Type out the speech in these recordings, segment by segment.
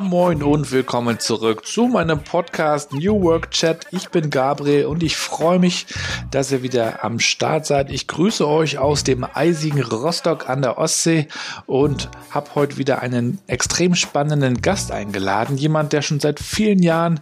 Moin und willkommen zurück zu meinem Podcast New Work Chat. Ich bin Gabriel und ich freue mich, dass ihr wieder am Start seid. Ich grüße euch aus dem eisigen Rostock an der Ostsee und habe heute wieder einen extrem spannenden Gast eingeladen. Jemand, der schon seit vielen Jahren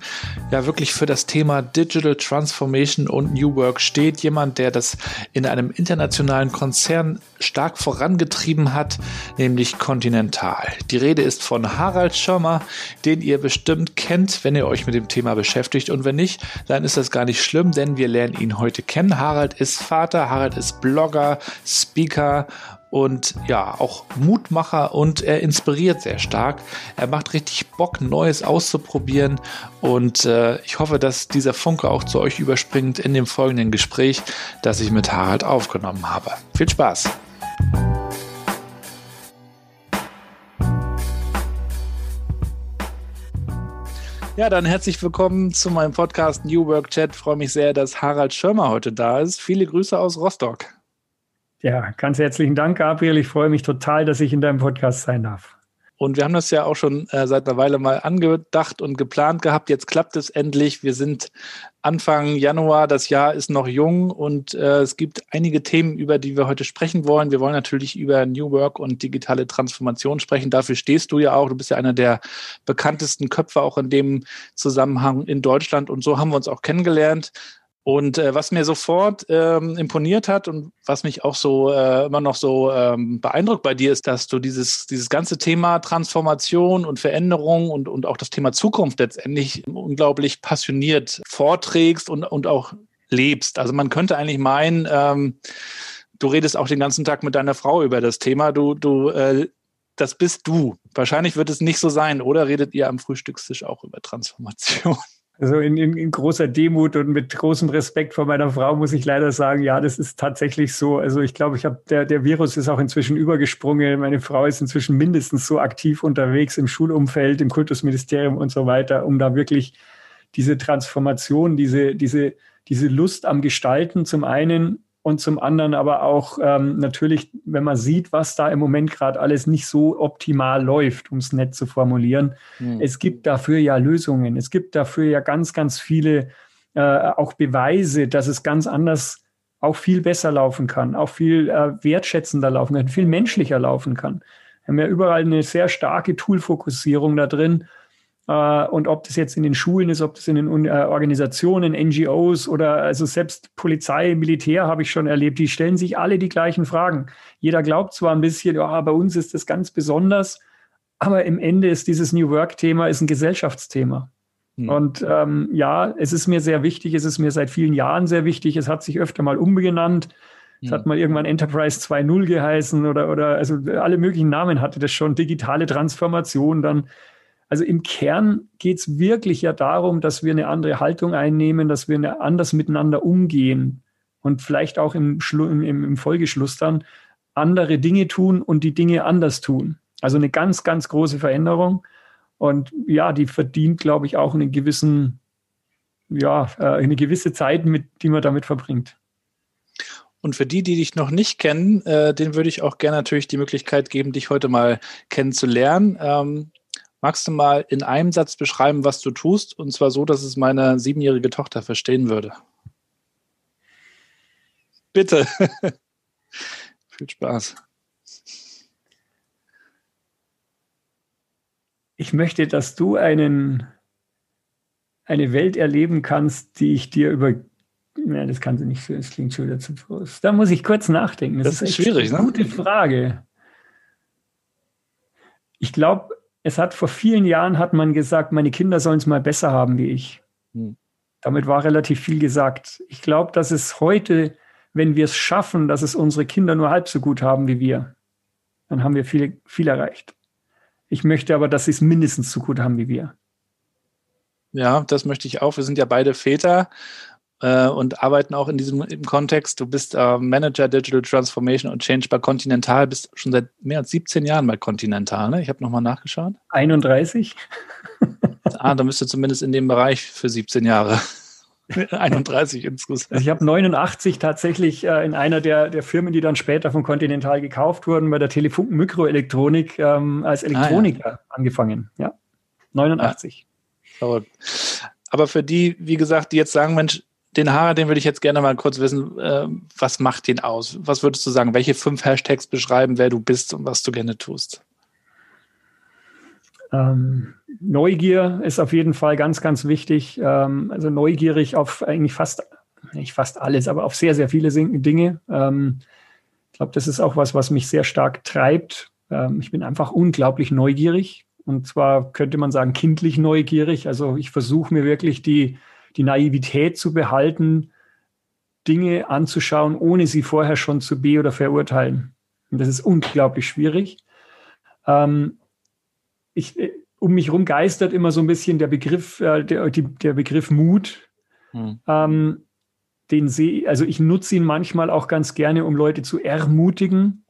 ja wirklich für das Thema Digital Transformation und New Work steht. Jemand, der das in einem internationalen Konzern stark vorangetrieben hat, nämlich Continental. Die Rede ist von Harald Schirmer den ihr bestimmt kennt, wenn ihr euch mit dem Thema beschäftigt. Und wenn nicht, dann ist das gar nicht schlimm, denn wir lernen ihn heute kennen. Harald ist Vater, Harald ist Blogger, Speaker und ja, auch Mutmacher und er inspiriert sehr stark. Er macht richtig Bock, Neues auszuprobieren und äh, ich hoffe, dass dieser Funke auch zu euch überspringt in dem folgenden Gespräch, das ich mit Harald aufgenommen habe. Viel Spaß! Ja, dann herzlich willkommen zu meinem Podcast New Work Chat. Freue mich sehr, dass Harald Schirmer heute da ist. Viele Grüße aus Rostock. Ja, ganz herzlichen Dank, Gabriel. Ich freue mich total, dass ich in deinem Podcast sein darf. Und wir haben das ja auch schon äh, seit einer Weile mal angedacht und geplant gehabt. Jetzt klappt es endlich. Wir sind Anfang Januar. Das Jahr ist noch jung und äh, es gibt einige Themen, über die wir heute sprechen wollen. Wir wollen natürlich über New Work und digitale Transformation sprechen. Dafür stehst du ja auch. Du bist ja einer der bekanntesten Köpfe auch in dem Zusammenhang in Deutschland. Und so haben wir uns auch kennengelernt. Und äh, was mir sofort ähm, imponiert hat und was mich auch so äh, immer noch so ähm, beeindruckt bei dir ist, dass du dieses, dieses ganze Thema Transformation und Veränderung und, und auch das Thema Zukunft letztendlich unglaublich passioniert vorträgst und, und auch lebst. Also man könnte eigentlich meinen, ähm, du redest auch den ganzen Tag mit deiner Frau über das Thema. Du, du, äh, das bist du. Wahrscheinlich wird es nicht so sein, oder redet ihr am Frühstückstisch auch über Transformation? Also in, in, in, großer Demut und mit großem Respekt vor meiner Frau muss ich leider sagen, ja, das ist tatsächlich so. Also ich glaube, ich habe der, der Virus ist auch inzwischen übergesprungen. Meine Frau ist inzwischen mindestens so aktiv unterwegs im Schulumfeld, im Kultusministerium und so weiter, um da wirklich diese Transformation, diese, diese, diese Lust am Gestalten zum einen und zum anderen aber auch ähm, natürlich, wenn man sieht, was da im Moment gerade alles nicht so optimal läuft, um es nett zu formulieren. Mhm. Es gibt dafür ja Lösungen. Es gibt dafür ja ganz, ganz viele äh, auch Beweise, dass es ganz anders auch viel besser laufen kann, auch viel äh, wertschätzender laufen kann, viel menschlicher laufen kann. Wir haben ja überall eine sehr starke Toolfokussierung da drin und ob das jetzt in den Schulen ist, ob das in den äh, Organisationen, NGOs oder also selbst Polizei, Militär habe ich schon erlebt, die stellen sich alle die gleichen Fragen. Jeder glaubt zwar ein bisschen, ja, bei uns ist das ganz besonders, aber im Ende ist dieses New Work-Thema ein Gesellschaftsthema. Hm. Und ähm, ja, es ist mir sehr wichtig, es ist mir seit vielen Jahren sehr wichtig, es hat sich öfter mal umbenannt. Es hat hm. mal irgendwann Enterprise 2.0 geheißen oder, oder also alle möglichen Namen hatte das schon, digitale Transformation, dann also im Kern geht es wirklich ja darum, dass wir eine andere Haltung einnehmen, dass wir anders miteinander umgehen und vielleicht auch im, im, im Folgeschluss dann andere Dinge tun und die Dinge anders tun. Also eine ganz, ganz große Veränderung. Und ja, die verdient, glaube ich, auch einen gewissen, ja, äh, eine gewisse Zeit, mit, die man damit verbringt. Und für die, die dich noch nicht kennen, äh, denen würde ich auch gerne natürlich die Möglichkeit geben, dich heute mal kennenzulernen. Ähm, Magst du mal in einem Satz beschreiben, was du tust? Und zwar so, dass es meine siebenjährige Tochter verstehen würde. Bitte. Viel Spaß. Ich möchte, dass du einen, eine Welt erleben kannst, die ich dir über. Ja, das kann sie nicht, das klingt schon wieder zu groß. Da muss ich kurz nachdenken. Das, das ist, ist schwierig, eine gute Frage. Ich glaube, es hat vor vielen Jahren hat man gesagt, meine Kinder sollen es mal besser haben wie ich. Hm. Damit war relativ viel gesagt. Ich glaube, dass es heute, wenn wir es schaffen, dass es unsere Kinder nur halb so gut haben wie wir, dann haben wir viel, viel erreicht. Ich möchte aber, dass sie es mindestens so gut haben wie wir. Ja, das möchte ich auch. Wir sind ja beide Väter äh, und arbeiten auch in diesem im Kontext. Du bist äh, Manager Digital Transformation und Change bei Continental, bist schon seit mehr als 17 Jahren bei Continental. Ne? Ich habe nochmal nachgeschaut. 31. ah, da müsste zumindest in dem Bereich für 17 Jahre. 31 insgesamt. Also ich habe 89 tatsächlich äh, in einer der, der Firmen, die dann später von Continental gekauft wurden, bei der Telefunken Mikroelektronik ähm, als Elektroniker ah, ja. angefangen. Ja, 89. Ja. Aber für die, wie gesagt, die jetzt sagen, Mensch, den Haare, den würde ich jetzt gerne mal kurz wissen, äh, was macht den aus? Was würdest du sagen? Welche fünf Hashtags beschreiben, wer du bist und was du gerne tust? Ähm, Neugier ist auf jeden Fall ganz, ganz wichtig. Ähm, also neugierig auf eigentlich fast, nicht fast alles, aber auf sehr, sehr viele Dinge. Ähm, ich glaube, das ist auch was, was mich sehr stark treibt. Ähm, ich bin einfach unglaublich neugierig. Und zwar könnte man sagen, kindlich neugierig. Also ich versuche mir wirklich die, die Naivität zu behalten, Dinge anzuschauen, ohne sie vorher schon zu be- oder verurteilen. Und das ist unglaublich schwierig. Ähm, ich, äh, um mich herum geistert immer so ein bisschen der Begriff, äh, der, die, der Begriff Mut. Hm. Ähm, den sehe, also ich nutze ihn manchmal auch ganz gerne, um Leute zu ermutigen.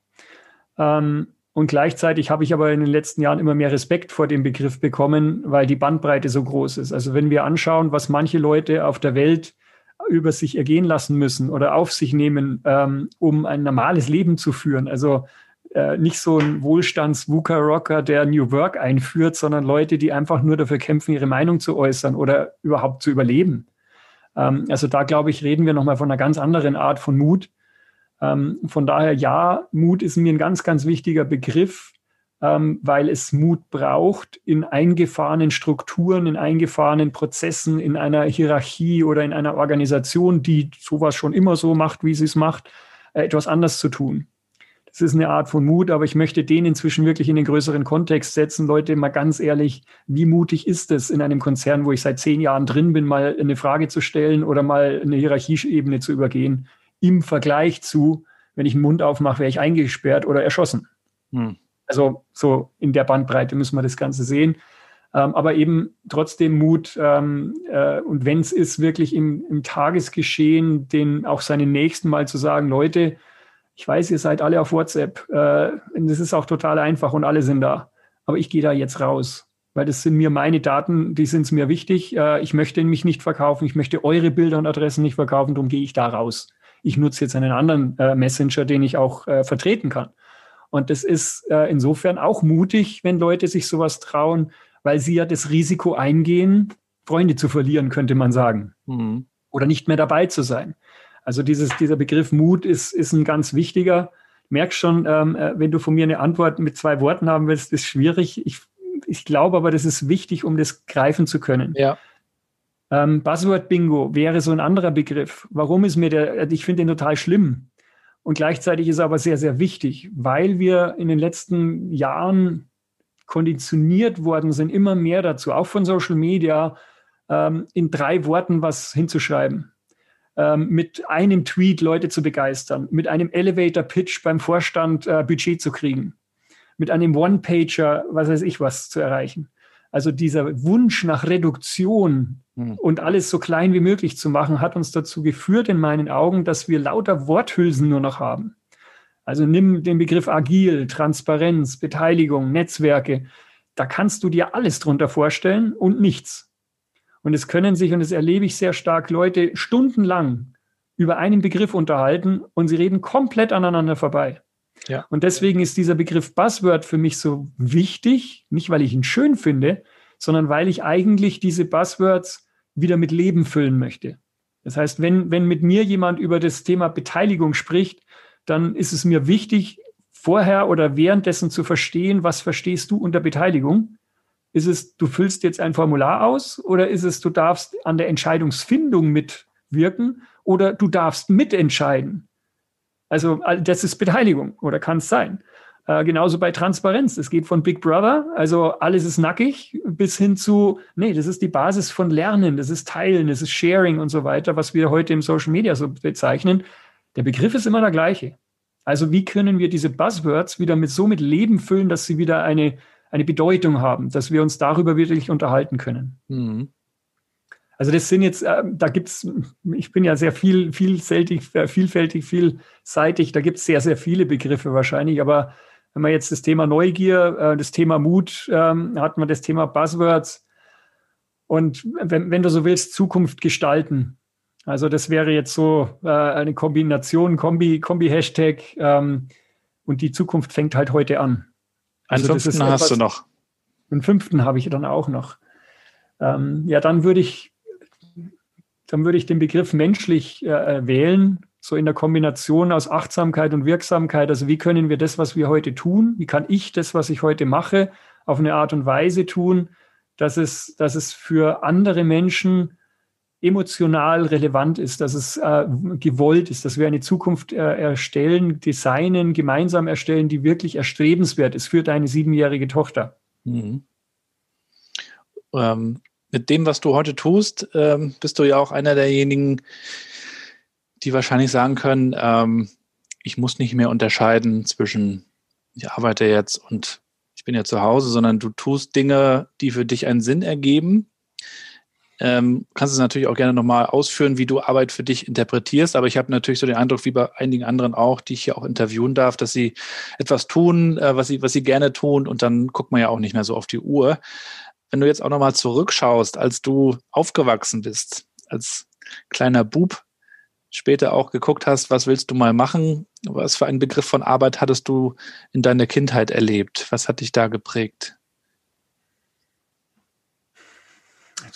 Ähm, und gleichzeitig habe ich aber in den letzten Jahren immer mehr Respekt vor dem Begriff bekommen, weil die Bandbreite so groß ist. Also wenn wir anschauen, was manche Leute auf der Welt über sich ergehen lassen müssen oder auf sich nehmen, ähm, um ein normales Leben zu führen. Also äh, nicht so ein Wohlstands-Wuka-Rocker, der New Work einführt, sondern Leute, die einfach nur dafür kämpfen, ihre Meinung zu äußern oder überhaupt zu überleben. Ähm, also da, glaube ich, reden wir nochmal von einer ganz anderen Art von Mut. Ähm, von daher, ja, Mut ist mir ein ganz, ganz wichtiger Begriff, ähm, weil es Mut braucht in eingefahrenen Strukturen, in eingefahrenen Prozessen, in einer Hierarchie oder in einer Organisation, die sowas schon immer so macht, wie sie es macht, äh, etwas anders zu tun. Das ist eine Art von Mut, aber ich möchte den inzwischen wirklich in den größeren Kontext setzen. Leute, mal ganz ehrlich, wie mutig ist es, in einem Konzern, wo ich seit zehn Jahren drin bin, mal eine Frage zu stellen oder mal eine Hierarchieebene zu übergehen? Im Vergleich zu, wenn ich den Mund aufmache, wäre ich eingesperrt oder erschossen. Hm. Also so in der Bandbreite müssen wir das Ganze sehen. Ähm, aber eben trotzdem Mut ähm, äh, und wenn es ist, wirklich im, im, Tagesgeschehen, den auch seinen Nächsten mal zu sagen, Leute, ich weiß, ihr seid alle auf WhatsApp. Äh, das ist auch total einfach und alle sind da. Aber ich gehe da jetzt raus, weil das sind mir meine Daten, die sind mir wichtig. Äh, ich möchte mich nicht verkaufen, ich möchte eure Bilder und Adressen nicht verkaufen, darum gehe ich da raus ich nutze jetzt einen anderen äh, Messenger, den ich auch äh, vertreten kann. Und das ist äh, insofern auch mutig, wenn Leute sich sowas trauen, weil sie ja das Risiko eingehen, Freunde zu verlieren, könnte man sagen. Mhm. Oder nicht mehr dabei zu sein. Also dieses, dieser Begriff Mut ist, ist ein ganz wichtiger. Merkst schon, ähm, äh, wenn du von mir eine Antwort mit zwei Worten haben willst, ist schwierig. Ich, ich glaube aber, das ist wichtig, um das greifen zu können. Ja. Ähm, Buzzword Bingo wäre so ein anderer Begriff. Warum ist mir der, ich finde den total schlimm. Und gleichzeitig ist er aber sehr, sehr wichtig, weil wir in den letzten Jahren konditioniert worden sind, immer mehr dazu, auch von Social Media, ähm, in drei Worten was hinzuschreiben. Ähm, mit einem Tweet Leute zu begeistern, mit einem Elevator Pitch beim Vorstand äh, Budget zu kriegen, mit einem One-Pager, was weiß ich was zu erreichen. Also dieser Wunsch nach Reduktion. Und alles so klein wie möglich zu machen, hat uns dazu geführt, in meinen Augen, dass wir lauter Worthülsen nur noch haben. Also nimm den Begriff agil, Transparenz, Beteiligung, Netzwerke. Da kannst du dir alles drunter vorstellen und nichts. Und es können sich, und das erlebe ich sehr stark, Leute stundenlang über einen Begriff unterhalten und sie reden komplett aneinander vorbei. Ja. Und deswegen ist dieser Begriff Buzzword für mich so wichtig, nicht weil ich ihn schön finde, sondern weil ich eigentlich diese Buzzwords wieder mit Leben füllen möchte. Das heißt, wenn, wenn mit mir jemand über das Thema Beteiligung spricht, dann ist es mir wichtig, vorher oder währenddessen zu verstehen, was verstehst du unter Beteiligung? Ist es, du füllst jetzt ein Formular aus oder ist es, du darfst an der Entscheidungsfindung mitwirken oder du darfst mitentscheiden? Also das ist Beteiligung oder kann es sein. Äh, genauso bei Transparenz. Es geht von Big Brother, also alles ist nackig, bis hin zu, nee, das ist die Basis von Lernen, das ist Teilen, das ist Sharing und so weiter, was wir heute im Social Media so bezeichnen. Der Begriff ist immer der gleiche. Also wie können wir diese Buzzwords wieder mit so mit Leben füllen, dass sie wieder eine, eine Bedeutung haben, dass wir uns darüber wirklich unterhalten können. Mhm. Also das sind jetzt, äh, da gibt's, ich bin ja sehr viel, vielfältig, äh, vielfältig, vielseitig, da gibt's sehr, sehr viele Begriffe wahrscheinlich, aber wenn man jetzt das Thema Neugier, äh, das Thema Mut, ähm, hat man das Thema Buzzwords und wenn, wenn du so willst, Zukunft gestalten. Also das wäre jetzt so äh, eine Kombination, Kombi, Kombi-Hashtag ähm, und die Zukunft fängt halt heute an. Also Einen fünften hast du noch. Einen fünften habe ich dann auch noch. Ähm, ja, dann würde ich, dann würde ich den Begriff menschlich äh, wählen, so in der Kombination aus Achtsamkeit und Wirksamkeit. Also wie können wir das, was wir heute tun, wie kann ich das, was ich heute mache, auf eine Art und Weise tun, dass es, dass es für andere Menschen emotional relevant ist, dass es äh, gewollt ist, dass wir eine Zukunft äh, erstellen, designen, gemeinsam erstellen, die wirklich erstrebenswert ist für deine siebenjährige Tochter. Mhm. Ähm, mit dem, was du heute tust, ähm, bist du ja auch einer derjenigen, die wahrscheinlich sagen können, ähm, ich muss nicht mehr unterscheiden zwischen, ich arbeite jetzt und ich bin ja zu Hause, sondern du tust Dinge, die für dich einen Sinn ergeben ähm, kannst es natürlich auch gerne nochmal ausführen, wie du Arbeit für dich interpretierst. Aber ich habe natürlich so den Eindruck, wie bei einigen anderen auch, die ich hier auch interviewen darf, dass sie etwas tun, äh, was sie, was sie gerne tun. Und dann guckt man ja auch nicht mehr so auf die Uhr. Wenn du jetzt auch nochmal zurückschaust, als du aufgewachsen bist, als kleiner Bub, später auch geguckt hast, was willst du mal machen? Was für einen Begriff von Arbeit hattest du in deiner Kindheit erlebt? Was hat dich da geprägt?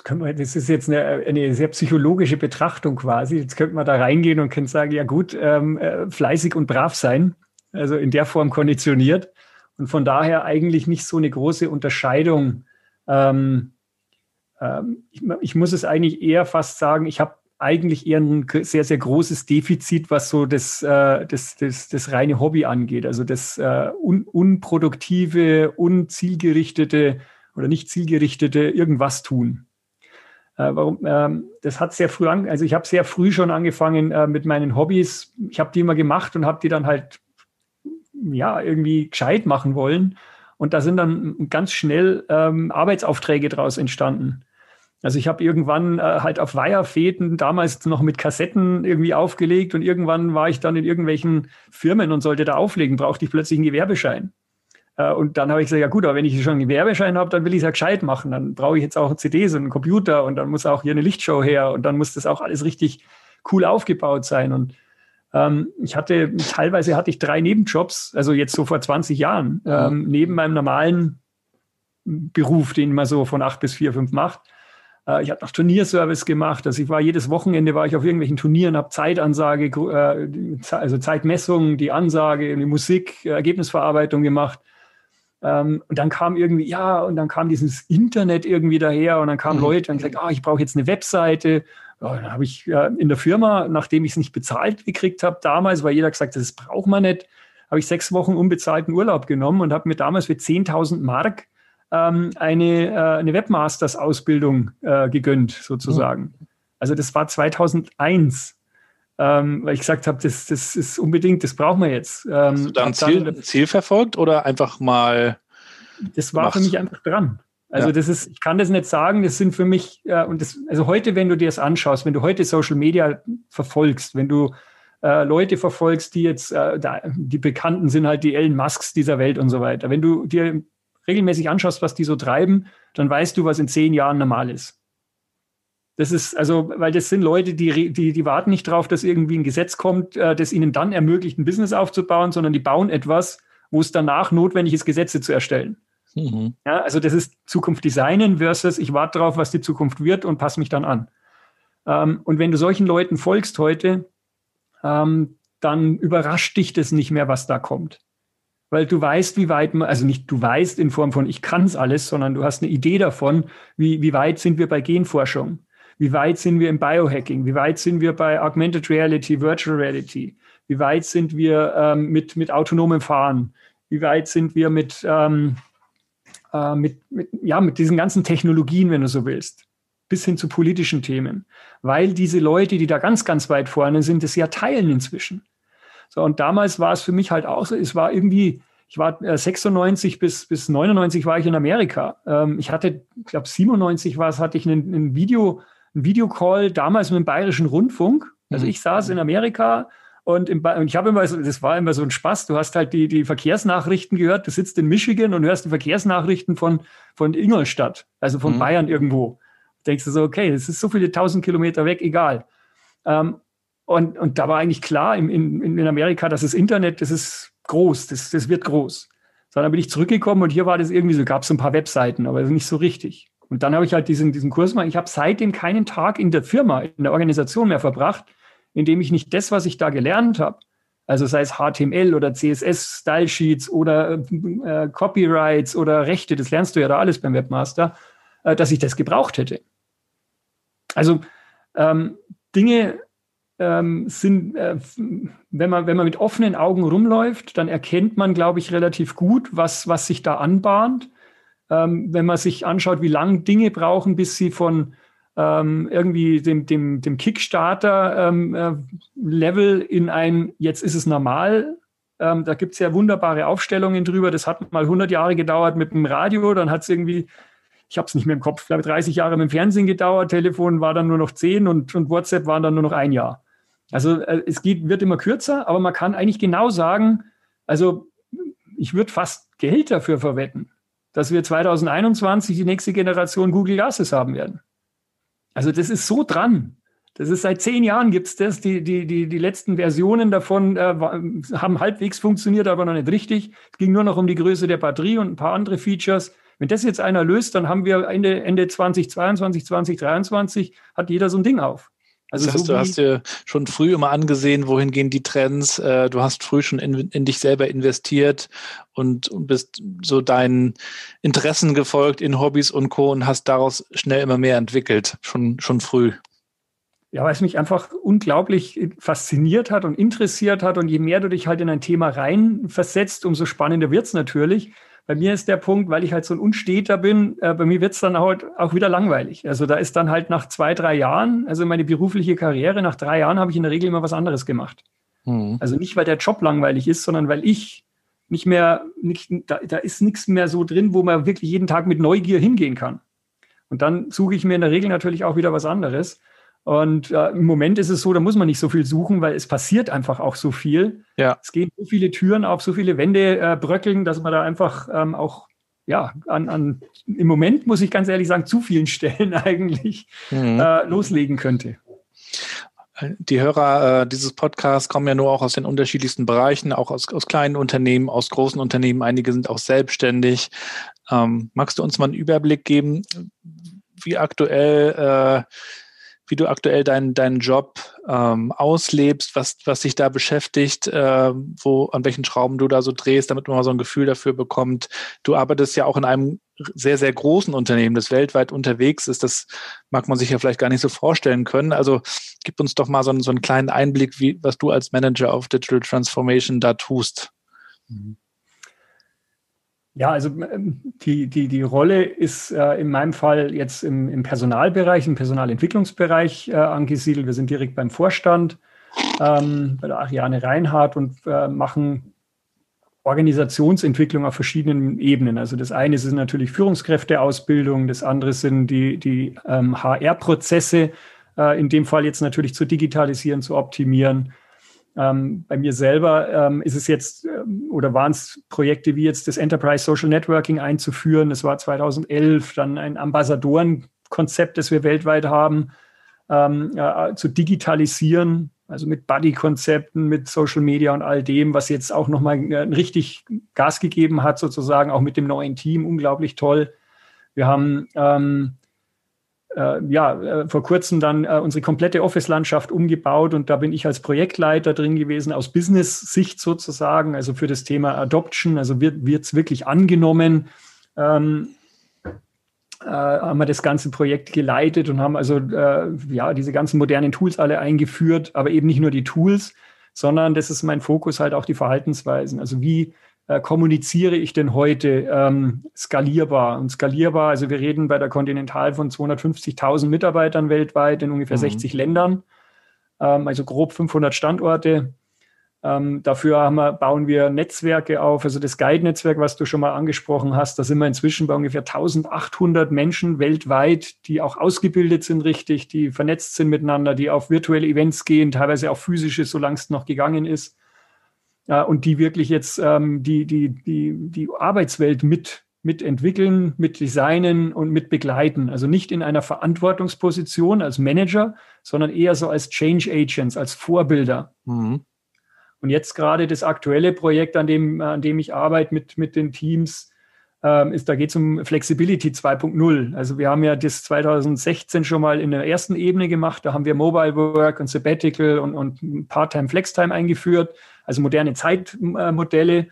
wir, das ist jetzt eine, eine, sehr psychologische Betrachtung quasi. Jetzt könnte man da reingehen und könnte sagen, ja gut, ähm, äh, fleißig und brav sein, also in der Form konditioniert und von daher eigentlich nicht so eine große Unterscheidung. Ähm, ähm, ich, ich, muss es eigentlich eher fast sagen, ich habe eigentlich eher ein sehr, sehr großes Defizit, was so das, äh, das, das, das reine Hobby angeht. Also das äh, un, unproduktive, unzielgerichtete oder nicht zielgerichtete irgendwas tun. Äh, warum, ähm, das hat sehr früh an, also ich habe sehr früh schon angefangen äh, mit meinen Hobbys. Ich habe die immer gemacht und habe die dann halt ja irgendwie gescheit machen wollen. Und da sind dann ganz schnell ähm, Arbeitsaufträge daraus entstanden. Also ich habe irgendwann äh, halt auf Weiherfäden damals noch mit Kassetten irgendwie aufgelegt und irgendwann war ich dann in irgendwelchen Firmen und sollte da auflegen, brauchte ich plötzlich einen Gewerbeschein. Äh, und dann habe ich gesagt, ja gut, aber wenn ich schon einen Gewerbeschein habe, dann will ich es ja gescheit machen. Dann brauche ich jetzt auch CDs und einen Computer und dann muss auch hier eine Lichtshow her und dann muss das auch alles richtig cool aufgebaut sein. Und ähm, ich hatte, teilweise hatte ich drei Nebenjobs, also jetzt so vor 20 Jahren, mhm. ähm, neben meinem normalen Beruf, den man so von acht bis vier, fünf macht. Äh, ich habe noch Turnierservice gemacht. Also ich war jedes Wochenende war ich auf irgendwelchen Turnieren, habe Zeitansage, äh, also Zeitmessung, die Ansage, die Musik, Ergebnisverarbeitung gemacht. Ähm, und dann kam irgendwie, ja, und dann kam dieses Internet irgendwie daher und dann kamen mhm. Leute und gesagt, ah, ich brauche jetzt eine Webseite. Ja, dann habe ich äh, in der Firma, nachdem ich es nicht bezahlt gekriegt habe, damals, weil jeder gesagt hat, das braucht man nicht, habe ich sechs Wochen unbezahlten Urlaub genommen und habe mir damals für 10.000 Mark ähm, eine, äh, eine Webmasters-Ausbildung äh, gegönnt, sozusagen. Mhm. Also das war 2001 ähm, weil ich gesagt habe, das, das ist unbedingt, das brauchen wir jetzt. Ähm, Hast du da ein Ziel, dann, Ziel verfolgt oder einfach mal? Das war gemacht? für mich einfach dran. Also ja. das ist, ich kann das nicht sagen, das sind für mich, äh, und das, also heute, wenn du dir das anschaust, wenn du heute Social Media verfolgst, wenn du äh, Leute verfolgst, die jetzt, äh, da, die Bekannten sind halt die Ellen Musks dieser Welt und so weiter. Wenn du dir regelmäßig anschaust, was die so treiben, dann weißt du, was in zehn Jahren normal ist. Das ist also, weil das sind Leute, die, die, die warten nicht darauf, dass irgendwie ein Gesetz kommt, äh, das ihnen dann ermöglicht, ein Business aufzubauen, sondern die bauen etwas, wo es danach notwendig ist, Gesetze zu erstellen. Mhm. Ja, also das ist Zukunft designen versus ich warte darauf, was die Zukunft wird und passe mich dann an. Ähm, und wenn du solchen Leuten folgst heute, ähm, dann überrascht dich das nicht mehr, was da kommt. Weil du weißt, wie weit man, also nicht du weißt in Form von ich kann es alles, sondern du hast eine Idee davon, wie, wie weit sind wir bei Genforschung. Wie weit sind wir im Biohacking? Wie weit sind wir bei Augmented Reality, Virtual Reality? Wie weit sind wir ähm, mit, mit autonomem Fahren? Wie weit sind wir mit, ähm, äh, mit, mit, ja, mit diesen ganzen Technologien, wenn du so willst? Bis hin zu politischen Themen. Weil diese Leute, die da ganz, ganz weit vorne sind, das ja teilen inzwischen. So, und damals war es für mich halt auch so, es war irgendwie, ich war äh, 96 bis, bis 99 war ich in Amerika. Ähm, ich hatte, ich glaube 97 war es, hatte ich ein, ein Video einen Videocall damals mit dem Bayerischen Rundfunk. Also mhm. ich saß in Amerika und, im und ich habe immer so, das war immer so ein Spaß. Du hast halt die, die Verkehrsnachrichten gehört. Du sitzt in Michigan und hörst die Verkehrsnachrichten von, von Ingolstadt, also von mhm. Bayern irgendwo. Denkst du so, okay, das ist so viele tausend Kilometer weg, egal. Ähm, und, und da war eigentlich klar in, in, in Amerika, dass das Internet, das ist groß, das, das wird groß. So, dann bin ich zurückgekommen und hier war das irgendwie so, gab es ein paar Webseiten, aber nicht so richtig. Und dann habe ich halt diesen, diesen Kurs mal, ich habe seitdem keinen Tag in der Firma, in der Organisation mehr verbracht, in dem ich nicht das, was ich da gelernt habe, also sei es HTML oder CSS, Style Sheets oder äh, Copyrights oder Rechte, das lernst du ja da alles beim Webmaster, äh, dass ich das gebraucht hätte. Also ähm, Dinge ähm, sind, äh, wenn, man, wenn man mit offenen Augen rumläuft, dann erkennt man, glaube ich, relativ gut, was, was sich da anbahnt. Ähm, wenn man sich anschaut, wie lange Dinge brauchen, bis sie von ähm, irgendwie dem, dem, dem Kickstarter-Level ähm, äh, in ein, jetzt ist es normal. Ähm, da gibt es ja wunderbare Aufstellungen drüber. Das hat mal 100 Jahre gedauert mit dem Radio, dann hat es irgendwie, ich habe es nicht mehr im Kopf, glaube 30 Jahre mit dem Fernsehen gedauert, Telefon war dann nur noch 10 und, und WhatsApp waren dann nur noch ein Jahr. Also äh, es geht, wird immer kürzer, aber man kann eigentlich genau sagen, also ich würde fast Geld dafür verwetten, dass wir 2021 die nächste Generation Google Glasses haben werden. Also das ist so dran. Das ist seit zehn Jahren gibt es das. Die, die, die, die letzten Versionen davon äh, haben halbwegs funktioniert, aber noch nicht richtig. Es ging nur noch um die Größe der Batterie und ein paar andere Features. Wenn das jetzt einer löst, dann haben wir Ende, Ende 2022, 2023 hat jeder so ein Ding auf. Also das heißt, so du hast dir schon früh immer angesehen, wohin gehen die Trends. Äh, du hast früh schon in, in dich selber investiert und, und, bist so deinen Interessen gefolgt in Hobbys und Co. und hast daraus schnell immer mehr entwickelt, schon, schon früh. Ja, weil es mich einfach unglaublich fasziniert hat und interessiert hat. Und je mehr du dich halt in ein Thema reinversetzt, umso spannender wird's natürlich. Bei mir ist der Punkt, weil ich halt so ein Unsteter bin, äh, bei mir wird es dann halt auch wieder langweilig. Also da ist dann halt nach zwei, drei Jahren, also meine berufliche Karriere, nach drei Jahren habe ich in der Regel immer was anderes gemacht. Mhm. Also nicht, weil der Job langweilig ist, sondern weil ich nicht mehr, nicht, da, da ist nichts mehr so drin, wo man wirklich jeden Tag mit Neugier hingehen kann. Und dann suche ich mir in der Regel natürlich auch wieder was anderes. Und äh, im Moment ist es so, da muss man nicht so viel suchen, weil es passiert einfach auch so viel. Ja. Es gehen so viele Türen auf, so viele Wände äh, bröckeln, dass man da einfach ähm, auch, ja, an, an, im Moment muss ich ganz ehrlich sagen, zu vielen Stellen eigentlich mhm. äh, loslegen könnte. Die Hörer äh, dieses Podcasts kommen ja nur auch aus den unterschiedlichsten Bereichen, auch aus, aus kleinen Unternehmen, aus großen Unternehmen. Einige sind auch selbstständig. Ähm, magst du uns mal einen Überblick geben, wie aktuell äh, wie du aktuell deinen deinen Job ähm, auslebst, was, was dich da beschäftigt, äh, wo, an welchen Schrauben du da so drehst, damit man mal so ein Gefühl dafür bekommt. Du arbeitest ja auch in einem sehr, sehr großen Unternehmen, das weltweit unterwegs ist. Das mag man sich ja vielleicht gar nicht so vorstellen können. Also gib uns doch mal so, einen, so einen kleinen Einblick, wie, was du als Manager of Digital Transformation da tust. Mhm. Ja, also ähm, die, die, die Rolle ist äh, in meinem Fall jetzt im, im Personalbereich, im Personalentwicklungsbereich äh, angesiedelt. Wir sind direkt beim Vorstand ähm, bei der Ariane Reinhardt und äh, machen Organisationsentwicklung auf verschiedenen Ebenen. Also das eine ist natürlich Führungskräfteausbildung, das andere sind die, die ähm, HR-Prozesse, äh, in dem Fall jetzt natürlich zu digitalisieren, zu optimieren. Ähm, bei mir selber ähm, ist es jetzt ähm, oder waren es Projekte wie jetzt das Enterprise Social Networking einzuführen. Das war 2011, dann ein Ambassadorenkonzept, das wir weltweit haben, ähm, äh, zu digitalisieren, also mit Buddy-Konzepten, mit Social Media und all dem, was jetzt auch nochmal äh, richtig Gas gegeben hat, sozusagen, auch mit dem neuen Team, unglaublich toll. Wir haben ähm, äh, ja, äh, vor kurzem dann äh, unsere komplette Office-Landschaft umgebaut und da bin ich als Projektleiter drin gewesen, aus Business-Sicht sozusagen, also für das Thema Adoption, also wird es wirklich angenommen. Ähm, äh, haben wir das ganze Projekt geleitet und haben also äh, ja diese ganzen modernen Tools alle eingeführt, aber eben nicht nur die Tools, sondern das ist mein Fokus halt auch die Verhaltensweisen. Also wie äh, kommuniziere ich denn heute ähm, skalierbar? Und skalierbar, also wir reden bei der Continental von 250.000 Mitarbeitern weltweit in ungefähr mhm. 60 Ländern, ähm, also grob 500 Standorte. Ähm, dafür wir, bauen wir Netzwerke auf, also das Guide-Netzwerk, was du schon mal angesprochen hast, da sind wir inzwischen bei ungefähr 1800 Menschen weltweit, die auch ausgebildet sind richtig, die vernetzt sind miteinander, die auf virtuelle Events gehen, teilweise auch physische, solange es noch gegangen ist, äh, und die wirklich jetzt ähm, die, die, die, die Arbeitswelt mit mitentwickeln, mit designen und mit begleiten. Also nicht in einer Verantwortungsposition als Manager, sondern eher so als Change Agents, als Vorbilder. Mhm. Und jetzt gerade das aktuelle Projekt, an dem, an dem ich arbeite mit, mit den Teams, ähm, ist, da geht es um Flexibility 2.0. Also wir haben ja das 2016 schon mal in der ersten Ebene gemacht. Da haben wir Mobile Work und Sabbatical und, und Part-Time, Flex-Time eingeführt, also moderne Zeitmodelle.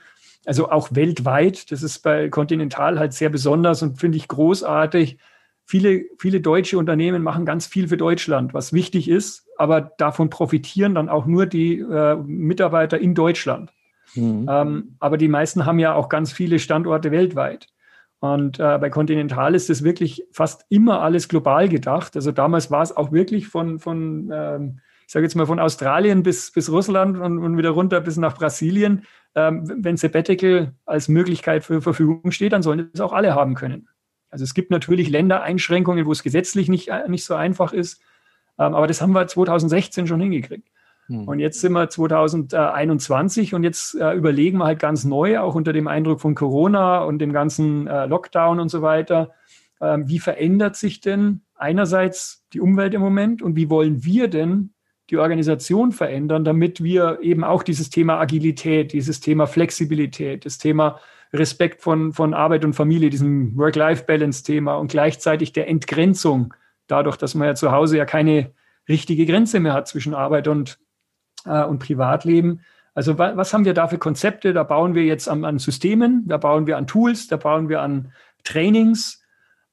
Also auch weltweit. Das ist bei Continental halt sehr besonders und finde ich großartig. Viele, viele deutsche Unternehmen machen ganz viel für Deutschland, was wichtig ist, aber davon profitieren dann auch nur die äh, Mitarbeiter in Deutschland. Mhm. Ähm, aber die meisten haben ja auch ganz viele Standorte weltweit. Und äh, bei Continental ist es wirklich fast immer alles global gedacht. Also damals war es auch wirklich von, von ähm, ich sage jetzt mal von Australien bis, bis Russland und, und wieder runter bis nach Brasilien. Ähm, wenn Sabbatical als Möglichkeit zur Verfügung steht, dann sollen es auch alle haben können. Also es gibt natürlich Ländereinschränkungen, wo es gesetzlich nicht, äh, nicht so einfach ist. Ähm, aber das haben wir 2016 schon hingekriegt. Hm. Und jetzt sind wir 2021 und jetzt äh, überlegen wir halt ganz neu, auch unter dem Eindruck von Corona und dem ganzen äh, Lockdown und so weiter, äh, wie verändert sich denn einerseits die Umwelt im Moment und wie wollen wir denn die Organisation verändern, damit wir eben auch dieses Thema Agilität, dieses Thema Flexibilität, das Thema Respekt von, von Arbeit und Familie, diesem Work-Life-Balance-Thema und gleichzeitig der Entgrenzung, dadurch, dass man ja zu Hause ja keine richtige Grenze mehr hat zwischen Arbeit und, äh, und Privatleben. Also wa was haben wir da für Konzepte? Da bauen wir jetzt an, an, Systemen, da bauen wir an Tools, da bauen wir an Trainings.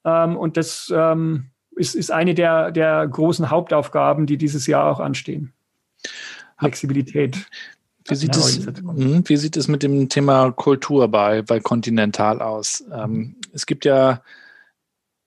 Ähm, und das ähm, ist, ist eine der, der großen Hauptaufgaben, die dieses Jahr auch anstehen. Flexibilität. Wie sieht, es, hm, wie sieht es mit dem Thema Kultur bei, bei Continental aus? Ähm, es gibt ja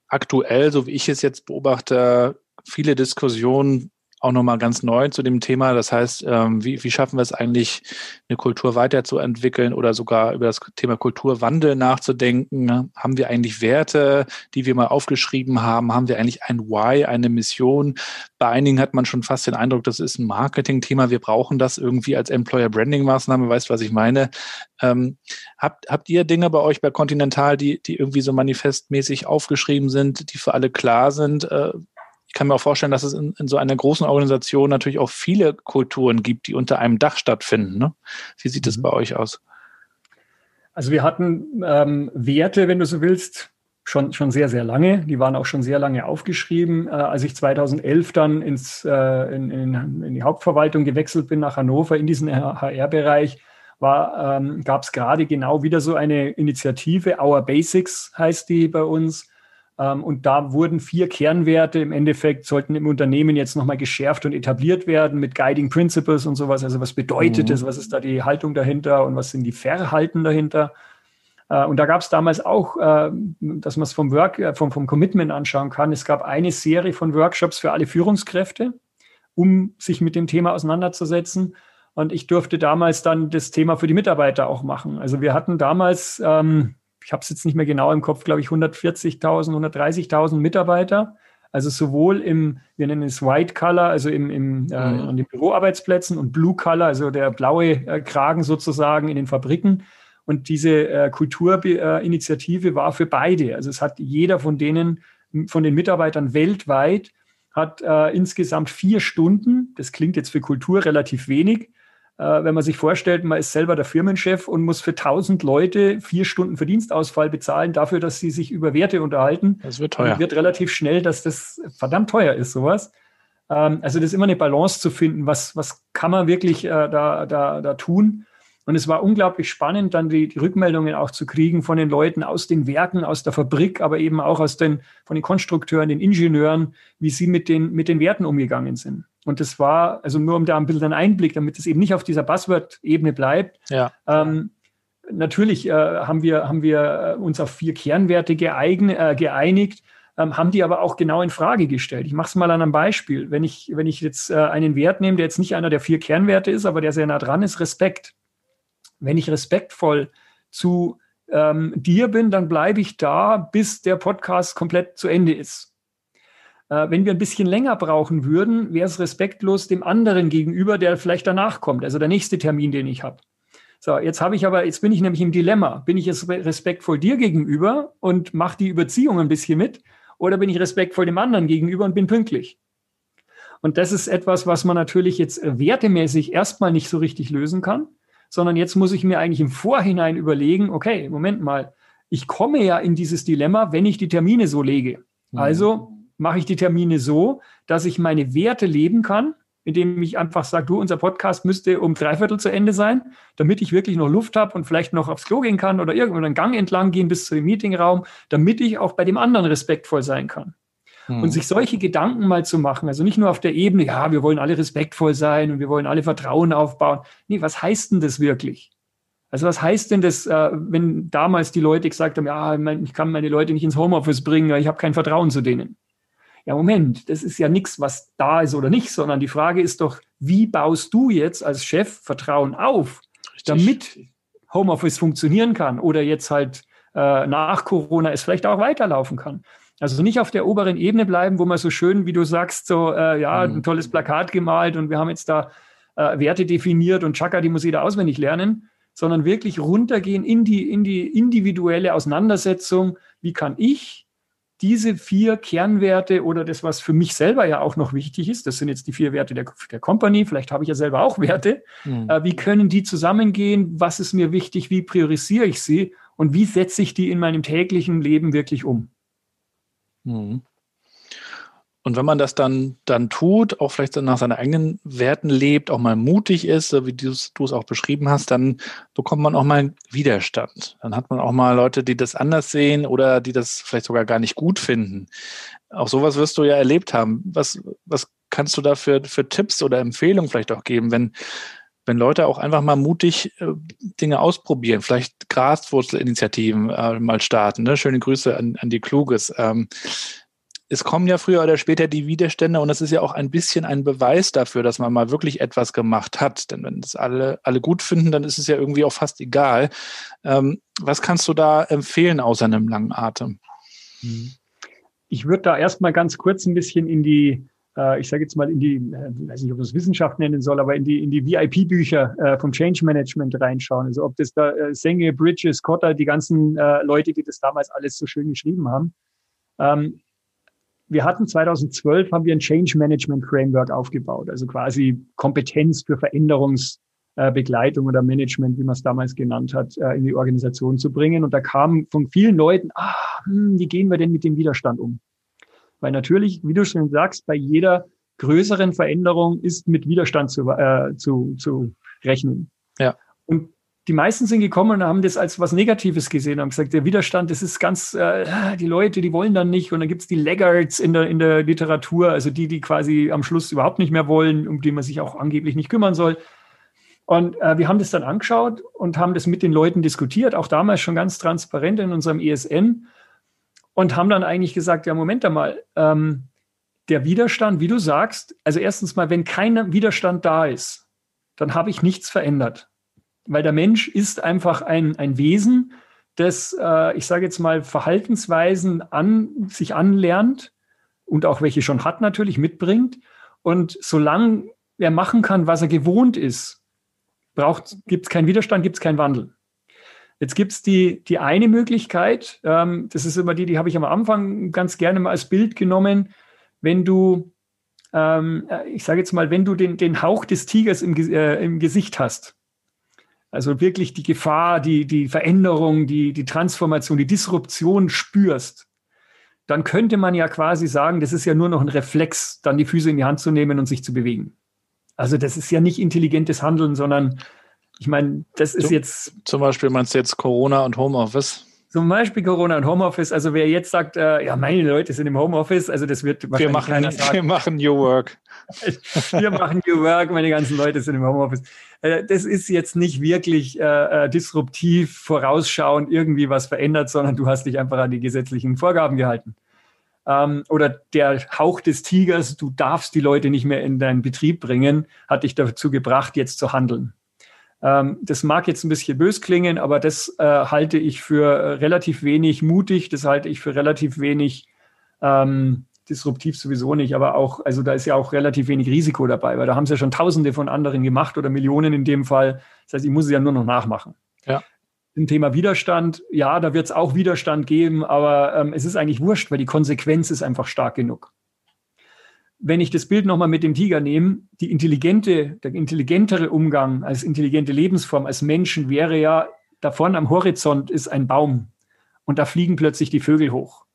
aktuell, so wie ich es jetzt beobachte, viele Diskussionen auch nochmal ganz neu zu dem Thema. Das heißt, ähm, wie, wie schaffen wir es eigentlich, eine Kultur weiterzuentwickeln oder sogar über das Thema Kulturwandel nachzudenken? Haben wir eigentlich Werte, die wir mal aufgeschrieben haben? Haben wir eigentlich ein Why, eine Mission? Bei einigen hat man schon fast den Eindruck, das ist ein Marketing-Thema. Wir brauchen das irgendwie als Employer-Branding-Maßnahme. Weißt du, was ich meine? Ähm, habt, habt ihr Dinge bei euch bei Continental, die, die irgendwie so manifestmäßig aufgeschrieben sind, die für alle klar sind? Äh, ich kann mir auch vorstellen, dass es in, in, so einer großen Organisation natürlich auch viele Kulturen gibt, die unter einem Dach stattfinden. Ne? Wie sieht es mhm. bei euch aus? Also wir hatten ähm, Werte, wenn du so willst, schon, schon sehr, sehr lange. Die waren auch schon sehr lange aufgeschrieben. Äh, als ich 2011 dann ins, äh, in, in, in, die Hauptverwaltung gewechselt bin nach Hannover in diesen HR-Bereich, ähm, gab es gerade genau wieder so eine Initiative, Our Basics heißt die bei uns, und da wurden vier Kernwerte im Endeffekt, sollten im Unternehmen jetzt nochmal geschärft und etabliert werden mit Guiding Principles und sowas. Also was bedeutet mhm. das? Was ist da die Haltung dahinter und was sind die Verhalten dahinter? Äh, und da gab es damals auch, äh, dass man es vom Work, äh, vom, vom Commitment anschauen kann. Es gab eine Serie von Workshops für alle Führungskräfte, um sich mit dem Thema auseinanderzusetzen. Und ich durfte damals dann das Thema für die Mitarbeiter auch machen. Also wir hatten damals ähm, ich habe es jetzt nicht mehr genau im Kopf, glaube ich, 140.000, 130.000 Mitarbeiter. Also sowohl im, wir nennen es White Color, also im, im, äh, mhm. an den Büroarbeitsplätzen und Blue Color, also der blaue äh, Kragen sozusagen in den Fabriken. Und diese äh, Kulturinitiative war für beide. Also es hat jeder von denen, von den Mitarbeitern weltweit, hat äh, insgesamt vier Stunden, das klingt jetzt für Kultur relativ wenig, äh, wenn man sich vorstellt, man ist selber der Firmenchef und muss für 1000 Leute vier Stunden Verdienstausfall bezahlen dafür, dass sie sich über Werte unterhalten. Das wird teuer. wird relativ schnell, dass das verdammt teuer ist, sowas. Ähm, also das ist immer eine Balance zu finden, was, was kann man wirklich äh, da, da, da tun. Und es war unglaublich spannend, dann die, die, Rückmeldungen auch zu kriegen von den Leuten aus den Werken, aus der Fabrik, aber eben auch aus den, von den Konstrukteuren, den Ingenieuren, wie sie mit den, mit den Werten umgegangen sind. Und das war, also nur um da ein bisschen einen Einblick, damit es eben nicht auf dieser Buzzword-Ebene bleibt. Ja. Ähm, natürlich äh, haben wir, haben wir äh, uns auf vier Kernwerte geeign, äh, geeinigt. ähm, haben die aber auch genau in Frage gestellt. Ich mache es mal an einem Beispiel. Wenn ich, wenn ich jetzt äh, einen Wert nehme, der jetzt nicht einer der vier Kernwerte ist, aber der sehr nah dran ist, Respekt. Wenn ich respektvoll zu ähm, dir bin, dann bleibe ich da, bis der Podcast komplett zu Ende ist. Äh, wenn wir ein bisschen länger brauchen würden, wäre es respektlos dem anderen gegenüber, der vielleicht danach kommt, also der nächste Termin, den ich habe. So, jetzt habe ich aber, jetzt bin ich nämlich im Dilemma. Bin ich jetzt respektvoll dir gegenüber und mache die Überziehung ein bisschen mit? Oder bin ich respektvoll dem anderen gegenüber und bin pünktlich? Und das ist etwas, was man natürlich jetzt wertemäßig erstmal nicht so richtig lösen kann, sondern jetzt muss ich mir eigentlich im Vorhinein überlegen, okay, Moment mal, ich komme ja in dieses Dilemma, wenn ich die Termine so lege. Mhm. Also mache ich die Termine so, dass ich meine Werte leben kann indem ich einfach sage, du, unser Podcast müsste um dreiviertel zu Ende sein, damit ich wirklich noch Luft habe und vielleicht noch aufs Klo gehen kann oder irgendwo einen Gang entlang gehen bis zu dem Meetingraum, damit ich auch bei dem anderen respektvoll sein kann. Hm. Und sich solche Gedanken mal zu machen, also nicht nur auf der Ebene, ja, wir wollen alle respektvoll sein und wir wollen alle Vertrauen aufbauen. Nee, was heißt denn das wirklich? Also was heißt denn das, äh, wenn damals die Leute gesagt haben, ja, ich kann meine Leute nicht ins Homeoffice bringen, ich habe kein Vertrauen zu denen? ja, Moment, das ist ja nichts, was da ist oder nicht, sondern die Frage ist doch, wie baust du jetzt als Chef Vertrauen auf, Richtig. damit Homeoffice funktionieren kann oder jetzt halt äh, nach Corona es vielleicht auch weiterlaufen kann. Also nicht auf der oberen Ebene bleiben, wo man so schön, wie du sagst, so, äh, ja, mhm. ein tolles Plakat gemalt und wir haben jetzt da äh, Werte definiert und Chaka, die muss jeder auswendig lernen, sondern wirklich runtergehen in die, in die individuelle Auseinandersetzung. Wie kann ich diese vier Kernwerte oder das, was für mich selber ja auch noch wichtig ist, das sind jetzt die vier Werte der, der Company, vielleicht habe ich ja selber auch Werte, mhm. äh, wie können die zusammengehen, was ist mir wichtig, wie priorisiere ich sie und wie setze ich die in meinem täglichen Leben wirklich um? Mhm. Und wenn man das dann, dann tut, auch vielleicht nach seinen eigenen Werten lebt, auch mal mutig ist, so wie du es auch beschrieben hast, dann bekommt man auch mal Widerstand. Dann hat man auch mal Leute, die das anders sehen oder die das vielleicht sogar gar nicht gut finden. Auch sowas wirst du ja erlebt haben. Was, was kannst du da für, für Tipps oder Empfehlungen vielleicht auch geben, wenn, wenn Leute auch einfach mal mutig äh, Dinge ausprobieren, vielleicht Graswurzelinitiativen äh, mal starten. Ne? Schöne Grüße an, an die Kluges. Ähm, es kommen ja früher oder später die Widerstände und das ist ja auch ein bisschen ein Beweis dafür, dass man mal wirklich etwas gemacht hat. Denn wenn es alle, alle gut finden, dann ist es ja irgendwie auch fast egal. Ähm, was kannst du da empfehlen außer einem langen Atem? Mhm. Ich würde da erstmal ganz kurz ein bisschen in die, ich sage jetzt mal in die, äh, weiß nicht, ob das Wissenschaft nennen soll, aber in die, in die VIP-Bücher äh, vom Change Management reinschauen. Also ob das da äh, Senge, Bridges, Cotter, die ganzen äh, Leute, die das damals alles so schön geschrieben haben. Ähm, wir hatten 2012 haben wir ein Change Management Framework aufgebaut, also quasi Kompetenz für Veränderungsbegleitung oder Management, wie man es damals genannt hat, äh, in die Organisation zu bringen. Und da kam von vielen Leuten, ah, hm, wie gehen wir denn mit dem Widerstand um? Weil natürlich, wie du schon sagst, bei jeder größeren Veränderung ist mit Widerstand zu, äh, zu, zu rechnen. Ja. Und die meisten sind gekommen und haben das als was Negatives gesehen, haben gesagt, der Widerstand, das ist ganz, äh, die Leute, die wollen dann nicht. Und dann gibt es die Laggards in der, in der Literatur, also die, die quasi am Schluss überhaupt nicht mehr wollen, um die man sich auch angeblich nicht kümmern soll. Und äh, wir haben das dann angeschaut und haben das mit den Leuten diskutiert, auch damals schon ganz transparent in unserem ESN und haben dann eigentlich gesagt, ja, Moment einmal, ähm, der Widerstand, wie du sagst, also erstens mal, wenn kein Widerstand da ist, dann habe ich nichts verändert weil der Mensch ist einfach ein, ein Wesen, das, äh, ich sage jetzt mal, Verhaltensweisen an sich anlernt und auch welche schon hat natürlich mitbringt. Und solange er machen kann, was er gewohnt ist, gibt es keinen Widerstand, gibt es keinen Wandel. Jetzt gibt es die, die eine Möglichkeit, ähm, das ist immer die, die habe ich am Anfang ganz gerne mal als Bild genommen, wenn du, ähm, äh, ich sage jetzt mal, wenn du den, den Hauch des Tigers im, äh, im Gesicht hast, also wirklich die Gefahr, die, die Veränderung, die, die Transformation, die Disruption spürst, dann könnte man ja quasi sagen, das ist ja nur noch ein Reflex, dann die Füße in die Hand zu nehmen und sich zu bewegen. Also das ist ja nicht intelligentes Handeln, sondern ich meine, das ist jetzt. Zum Beispiel meinst du jetzt Corona und Homeoffice? Zum Beispiel Corona und Homeoffice. Also wer jetzt sagt, äh, ja, meine Leute sind im Homeoffice, also das wird wahrscheinlich wir machen, keiner sagen. Wir machen New Work. wir machen New Work, meine ganzen Leute sind im Homeoffice. Äh, das ist jetzt nicht wirklich äh, äh, disruptiv, vorausschauend, irgendwie was verändert, sondern du hast dich einfach an die gesetzlichen Vorgaben gehalten. ähm, oder der Hauch des Tigers, du darfst die Leute nicht mehr in deinen Betrieb bringen, hat dich dazu gebracht, jetzt zu handeln. Ähm, das mag jetzt ein bisschen bös klingen, aber das äh, halte ich für äh, relativ wenig mutig, das halte ich für relativ wenig ähm, disruptiv sowieso nicht, aber auch, also da ist ja auch relativ wenig Risiko dabei, weil da haben es ja schon Tausende von anderen gemacht oder Millionen in dem Fall. Das heißt, ich muss es ja nur noch nachmachen. Ja. Im Thema Widerstand, ja, da wird es auch Widerstand geben, aber ähm, es ist eigentlich wurscht, weil die Konsequenz ist einfach stark genug. Wenn ich das Bild nochmal mit dem Tiger nehme, die intelligente, der intelligentere Umgang als intelligente Lebensform, als Menschen wäre ja, da vorne am Horizont ist ein Baum und da fliegen plötzlich die Vögel hoch.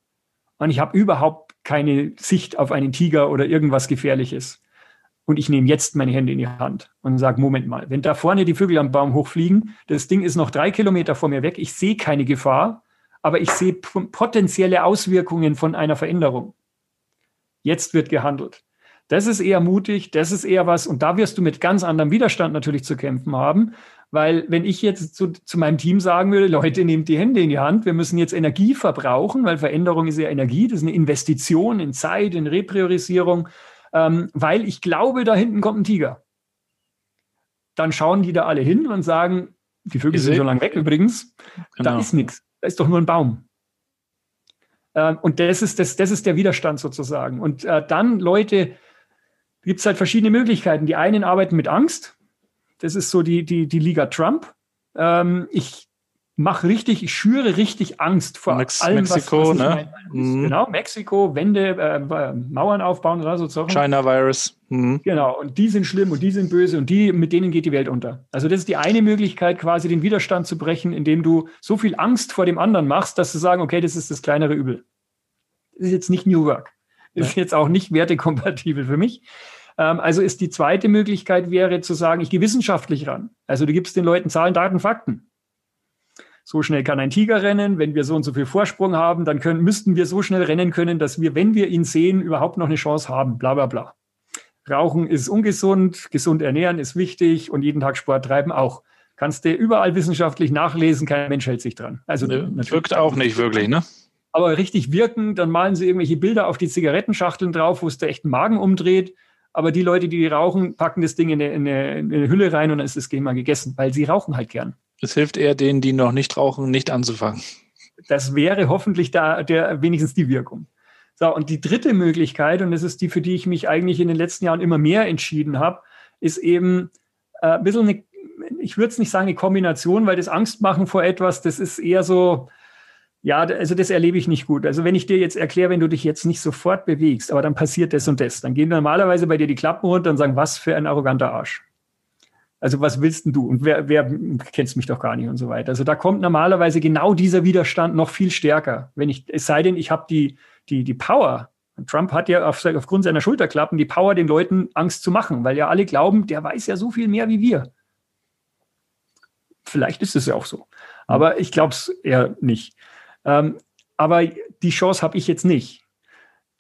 Und ich habe überhaupt keine Sicht auf einen Tiger oder irgendwas Gefährliches. Und ich nehme jetzt meine Hände in die Hand und sage, Moment mal, wenn da vorne die Vögel am Baum hochfliegen, das Ding ist noch drei Kilometer vor mir weg, ich sehe keine Gefahr, aber ich sehe potenzielle Auswirkungen von einer Veränderung. Jetzt wird gehandelt. Das ist eher mutig, das ist eher was, und da wirst du mit ganz anderem Widerstand natürlich zu kämpfen haben, weil wenn ich jetzt zu, zu meinem Team sagen würde, Leute, nehmt die Hände in die Hand, wir müssen jetzt Energie verbrauchen, weil Veränderung ist ja Energie, das ist eine Investition in Zeit, in Repriorisierung, ähm, weil ich glaube, da hinten kommt ein Tiger. Dann schauen die da alle hin und sagen, die Vögel sind schon lange weg übrigens, genau. da ist nichts, da ist doch nur ein Baum. Ähm, und das ist, das, das ist der Widerstand sozusagen. Und äh, dann, Leute, gibt es halt verschiedene Möglichkeiten. Die einen arbeiten mit Angst. Das ist so die, die, die Liga Trump. Ähm, ich mache richtig, ich schüre richtig Angst vor Mex allem, Mexiko, was, was ne? Mhm. Genau, Mexiko, Wände, äh, Mauern aufbauen oder so. China Virus. Mhm. Genau, und die sind schlimm und die sind böse und die, mit denen geht die Welt unter. Also das ist die eine Möglichkeit, quasi den Widerstand zu brechen, indem du so viel Angst vor dem anderen machst, dass du sagen, okay, das ist das kleinere Übel. Das ist jetzt nicht New Work. Das ist jetzt auch nicht wertekompatibel für mich. Ähm, also ist die zweite Möglichkeit wäre zu sagen, ich gehe wissenschaftlich ran. Also du gibst den Leuten Zahlen, Daten, Fakten. So schnell kann ein Tiger rennen. Wenn wir so und so viel Vorsprung haben, dann können, müssten wir so schnell rennen können, dass wir, wenn wir ihn sehen, überhaupt noch eine Chance haben. Bla bla bla. Rauchen ist ungesund, gesund ernähren ist wichtig und jeden Tag Sport treiben auch. Kannst du überall wissenschaftlich nachlesen, kein Mensch hält sich dran. Also ne, wirkt auch nicht wirklich, ne? Aber richtig wirken, dann malen sie irgendwelche Bilder auf die Zigarettenschachteln drauf, wo es der echt Magen umdreht. Aber die Leute, die rauchen, packen das Ding in eine, in eine, in eine Hülle rein und dann ist das Game mal gegessen, weil sie rauchen halt gern. Es hilft eher denen, die noch nicht rauchen, nicht anzufangen. Das wäre hoffentlich da der, wenigstens die Wirkung. So, und die dritte Möglichkeit, und das ist die, für die ich mich eigentlich in den letzten Jahren immer mehr entschieden habe, ist eben äh, ein bisschen eine, ich würde es nicht sagen eine Kombination, weil das Angstmachen vor etwas, das ist eher so, ja, also das erlebe ich nicht gut. Also wenn ich dir jetzt erkläre, wenn du dich jetzt nicht sofort bewegst, aber dann passiert das und das, dann gehen normalerweise bei dir die Klappen runter und sagen, was für ein arroganter Arsch. Also was willst denn du? Und wer, wer kennst mich doch gar nicht und so weiter. Also da kommt normalerweise genau dieser Widerstand noch viel stärker. Wenn ich, es sei denn, ich habe die, die, die Power. Trump hat ja auf, aufgrund seiner Schulterklappen die Power, den Leuten Angst zu machen, weil ja alle glauben, der weiß ja so viel mehr wie wir. Vielleicht ist es ja auch so. Aber ich glaube es eher nicht. Ähm, aber die Chance habe ich jetzt nicht.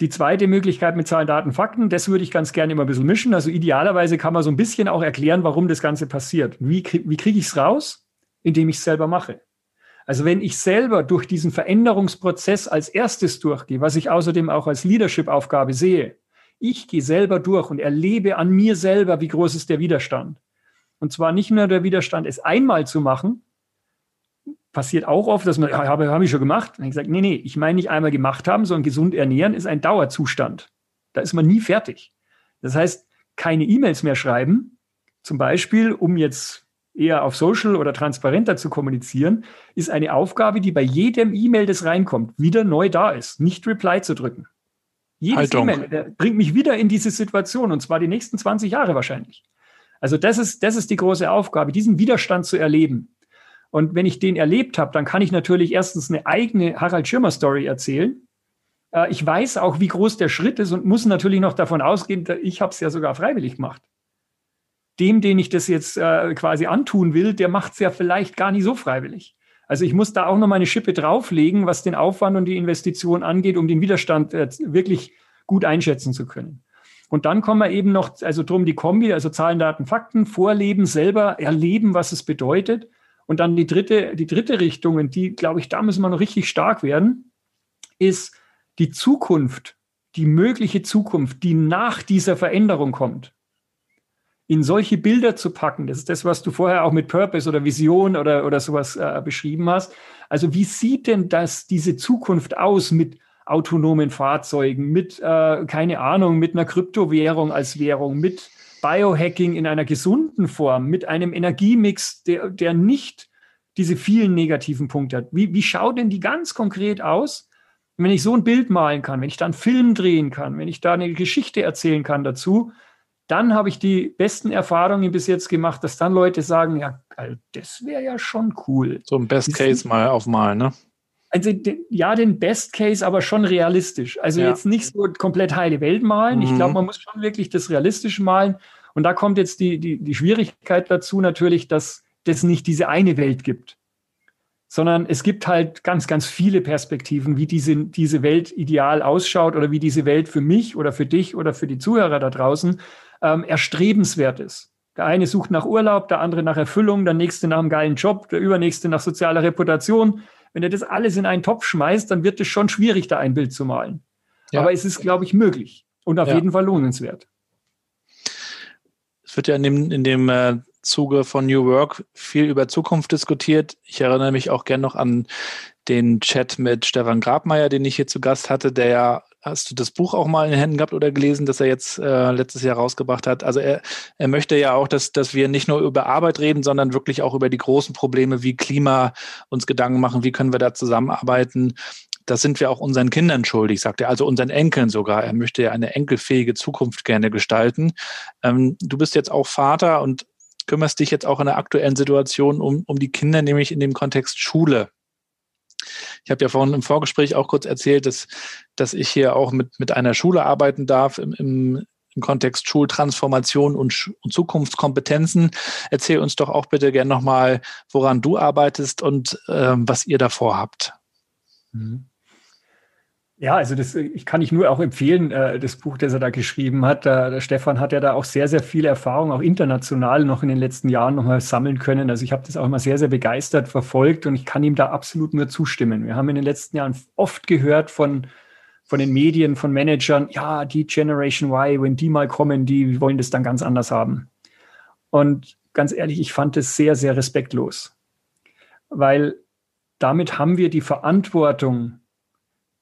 Die zweite Möglichkeit mit Zahlen, Daten, Fakten, das würde ich ganz gerne immer ein bisschen mischen. Also idealerweise kann man so ein bisschen auch erklären, warum das Ganze passiert. Wie, wie kriege ich es raus? Indem ich es selber mache. Also wenn ich selber durch diesen Veränderungsprozess als erstes durchgehe, was ich außerdem auch als Leadership-Aufgabe sehe, ich gehe selber durch und erlebe an mir selber, wie groß ist der Widerstand. Und zwar nicht nur der Widerstand, es einmal zu machen, passiert auch oft, dass man, ja, habe, habe ich schon gemacht. Und ich sage, nee, nee, ich meine nicht einmal gemacht haben, sondern gesund ernähren ist ein Dauerzustand. Da ist man nie fertig. Das heißt, keine E-Mails mehr schreiben, zum Beispiel, um jetzt eher auf Social oder transparenter zu kommunizieren, ist eine Aufgabe, die bei jedem E-Mail, das reinkommt, wieder neu da ist. Nicht Reply zu drücken. Jedes E-Mail bringt mich wieder in diese Situation und zwar die nächsten 20 Jahre wahrscheinlich. Also das ist, das ist die große Aufgabe, diesen Widerstand zu erleben. Und wenn ich den erlebt habe, dann kann ich natürlich erstens eine eigene Harald Schirmer Story erzählen. Äh, ich weiß auch, wie groß der Schritt ist und muss natürlich noch davon ausgehen, ich habe es ja sogar freiwillig gemacht. Dem, den ich das jetzt äh, quasi antun will, der macht es ja vielleicht gar nicht so freiwillig. Also ich muss da auch noch meine Schippe drauflegen, was den Aufwand und die Investition angeht, um den Widerstand äh, wirklich gut einschätzen zu können. Und dann kommen wir eben noch, also drum die Kombi, also Zahlen, Daten, Fakten, Vorleben, selber erleben, was es bedeutet und dann die dritte, die dritte Richtung, und die, glaube ich, da müssen wir noch richtig stark werden, ist, die Zukunft, die mögliche Zukunft, die nach dieser Veränderung kommt, in solche Bilder zu packen. Das ist das, was du vorher auch mit Purpose oder Vision oder, oder sowas äh, beschrieben hast. Also wie sieht denn das, diese Zukunft aus mit autonomen Fahrzeugen, mit, äh, keine Ahnung, mit einer Kryptowährung als Währung, mit Biohacking in einer gesunden Form, mit einem Energiemix, der, der nicht diese vielen negativen Punkte hat. Wie, wie schaut denn die ganz konkret aus? wenn ich so ein Bild malen kann, wenn ich da einen Film drehen kann, wenn ich da eine Geschichte erzählen kann dazu, dann habe ich die besten Erfahrungen bis jetzt gemacht, dass dann Leute sagen, ja, das wäre ja schon cool. So ein Best Case mal aufmalen, ne? Also ja, den Best Case, aber schon realistisch. Also ja. jetzt nicht so komplett heile Welt malen. Mhm. Ich glaube, man muss schon wirklich das realistisch malen. Und da kommt jetzt die, die, die Schwierigkeit dazu natürlich, dass es nicht diese eine Welt gibt, sondern es gibt halt ganz, ganz viele Perspektiven, wie diese, diese Welt ideal ausschaut oder wie diese Welt für mich oder für dich oder für die Zuhörer da draußen ähm, erstrebenswert ist. Der eine sucht nach Urlaub, der andere nach Erfüllung, der nächste nach einem geilen Job, der übernächste nach sozialer Reputation. Wenn er das alles in einen Topf schmeißt, dann wird es schon schwierig, da ein Bild zu malen. Ja. Aber es ist, glaube ich, möglich und auf ja. jeden Fall lohnenswert. Es wird ja in dem, in dem äh, Zuge von New Work viel über Zukunft diskutiert. Ich erinnere mich auch gern noch an den Chat mit Stefan Grabmeier, den ich hier zu Gast hatte, der ja Hast du das Buch auch mal in den Händen gehabt oder gelesen, das er jetzt äh, letztes Jahr rausgebracht hat? Also er, er möchte ja auch, dass, dass wir nicht nur über Arbeit reden, sondern wirklich auch über die großen Probleme wie Klima uns Gedanken machen, wie können wir da zusammenarbeiten. Das sind wir auch unseren Kindern schuldig, sagt er, also unseren Enkeln sogar. Er möchte ja eine enkelfähige Zukunft gerne gestalten. Ähm, du bist jetzt auch Vater und kümmerst dich jetzt auch in der aktuellen Situation um, um die Kinder, nämlich in dem Kontext Schule. Ich habe ja vorhin im Vorgespräch auch kurz erzählt, dass, dass ich hier auch mit, mit einer Schule arbeiten darf im, im, im Kontext Schultransformation und, und Zukunftskompetenzen. Erzähl uns doch auch bitte gerne nochmal, woran du arbeitest und ähm, was ihr davor habt. Mhm. Ja, also das ich kann ich nur auch empfehlen, äh, das Buch, das er da geschrieben hat. Der, Stefan hat ja da auch sehr, sehr viele Erfahrungen, auch international noch in den letzten Jahren nochmal sammeln können. Also ich habe das auch immer sehr, sehr begeistert verfolgt und ich kann ihm da absolut nur zustimmen. Wir haben in den letzten Jahren oft gehört von, von den Medien, von Managern, ja, die Generation Y, wenn die mal kommen, die wollen das dann ganz anders haben. Und ganz ehrlich, ich fand es sehr, sehr respektlos, weil damit haben wir die Verantwortung,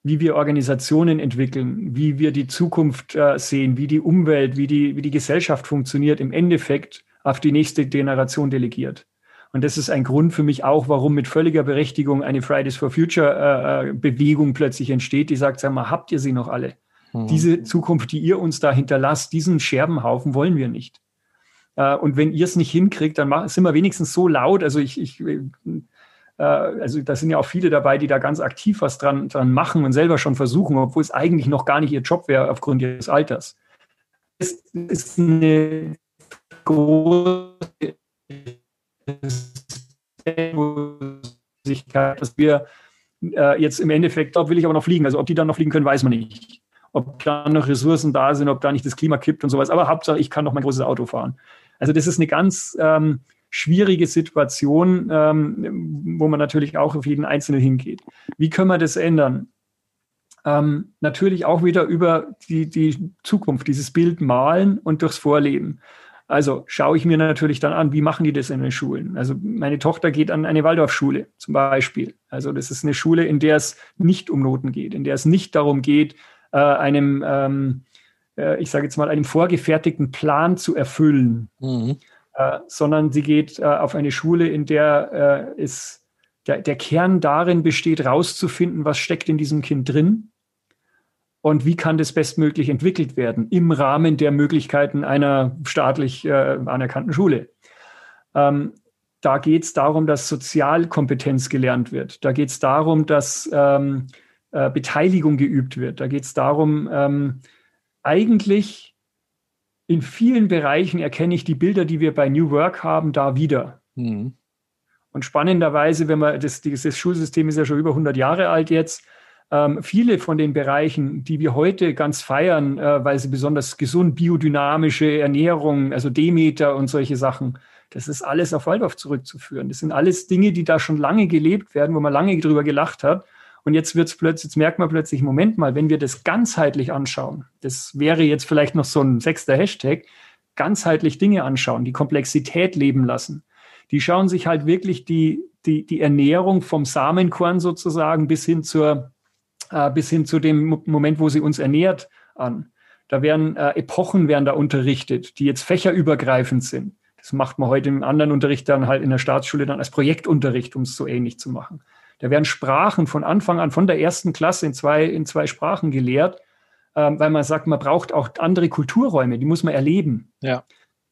wie wir Organisationen entwickeln, wie wir die Zukunft äh, sehen, wie die Umwelt, wie die, wie die Gesellschaft funktioniert, im Endeffekt auf die nächste Generation delegiert. Und das ist ein Grund für mich auch, warum mit völliger Berechtigung eine Fridays for Future äh, äh Bewegung plötzlich entsteht, die sagt, sag mal, habt ihr sie noch alle? Mhm. Diese Zukunft, die ihr uns da hinterlasst, diesen Scherbenhaufen wollen wir nicht. Äh, und wenn ihr es nicht hinkriegt, dann sind wir wenigstens so laut. Also ich, ich äh, also da sind ja auch viele dabei, die da ganz aktiv was dran, dran machen und selber schon versuchen, obwohl es eigentlich noch gar nicht ihr Job wäre aufgrund ihres Alters. Es ist eine große dass wir äh, jetzt im Endeffekt, dort will ich aber noch fliegen. Also ob die dann noch fliegen können, weiß man nicht. Ob da noch Ressourcen da sind, ob da nicht das Klima kippt und sowas. Aber Hauptsache, ich kann noch mein großes Auto fahren. Also das ist eine ganz ähm, schwierige Situation, ähm, wo man natürlich auch auf jeden Einzelnen hingeht. Wie können wir das ändern? Ähm, natürlich auch wieder über die, die Zukunft, dieses Bild malen und durchs Vorleben. Also schaue ich mir natürlich dann an, wie machen die das in den Schulen? Also meine Tochter geht an eine Waldorfschule zum Beispiel. Also das ist eine Schule, in der es nicht um Noten geht, in der es nicht darum geht, äh, einem, ähm, äh, ich sage jetzt mal, einem vorgefertigten Plan zu erfüllen. Mhm äh, sondern sie geht äh, auf eine Schule, in der äh, es, der, der Kern darin besteht, rauszufinden, was steckt in diesem Kind drin und wie kann das bestmöglich entwickelt werden im Rahmen der Möglichkeiten einer staatlich äh, anerkannten Schule. Ähm, da geht es darum, dass Sozialkompetenz gelernt wird. Da geht es darum, dass ähm, äh, Beteiligung geübt wird. Da geht es darum, ähm, eigentlich in vielen Bereichen erkenne ich die Bilder, die wir bei New Work haben, da wieder. Mhm. Und spannenderweise, wenn man das, das Schulsystem ist ja schon über 100 Jahre alt jetzt, ähm, viele von den Bereichen, die wir heute ganz feiern, äh, weil sie besonders gesund, biodynamische Ernährung, also Demeter und solche Sachen, das ist alles auf Waldorf zurückzuführen. Das sind alles Dinge, die da schon lange gelebt werden, wo man lange drüber gelacht hat. Und jetzt wird's plötzlich, jetzt merkt man plötzlich, Moment mal, wenn wir das ganzheitlich anschauen, das wäre jetzt vielleicht noch so ein sechster Hashtag, ganzheitlich Dinge anschauen, die Komplexität leben lassen. Die schauen sich halt wirklich die, die, die Ernährung vom Samenkorn sozusagen bis hin zur, äh, bis hin zu dem Moment, wo sie uns ernährt an. Da werden äh, Epochen werden da unterrichtet, die jetzt fächerübergreifend sind. Das macht man heute im anderen Unterricht dann halt in der Staatsschule dann als Projektunterricht, um es so ähnlich zu machen. Da werden Sprachen von Anfang an, von der ersten Klasse in zwei, in zwei Sprachen gelehrt, ähm, weil man sagt, man braucht auch andere Kulturräume, die muss man erleben. Ja.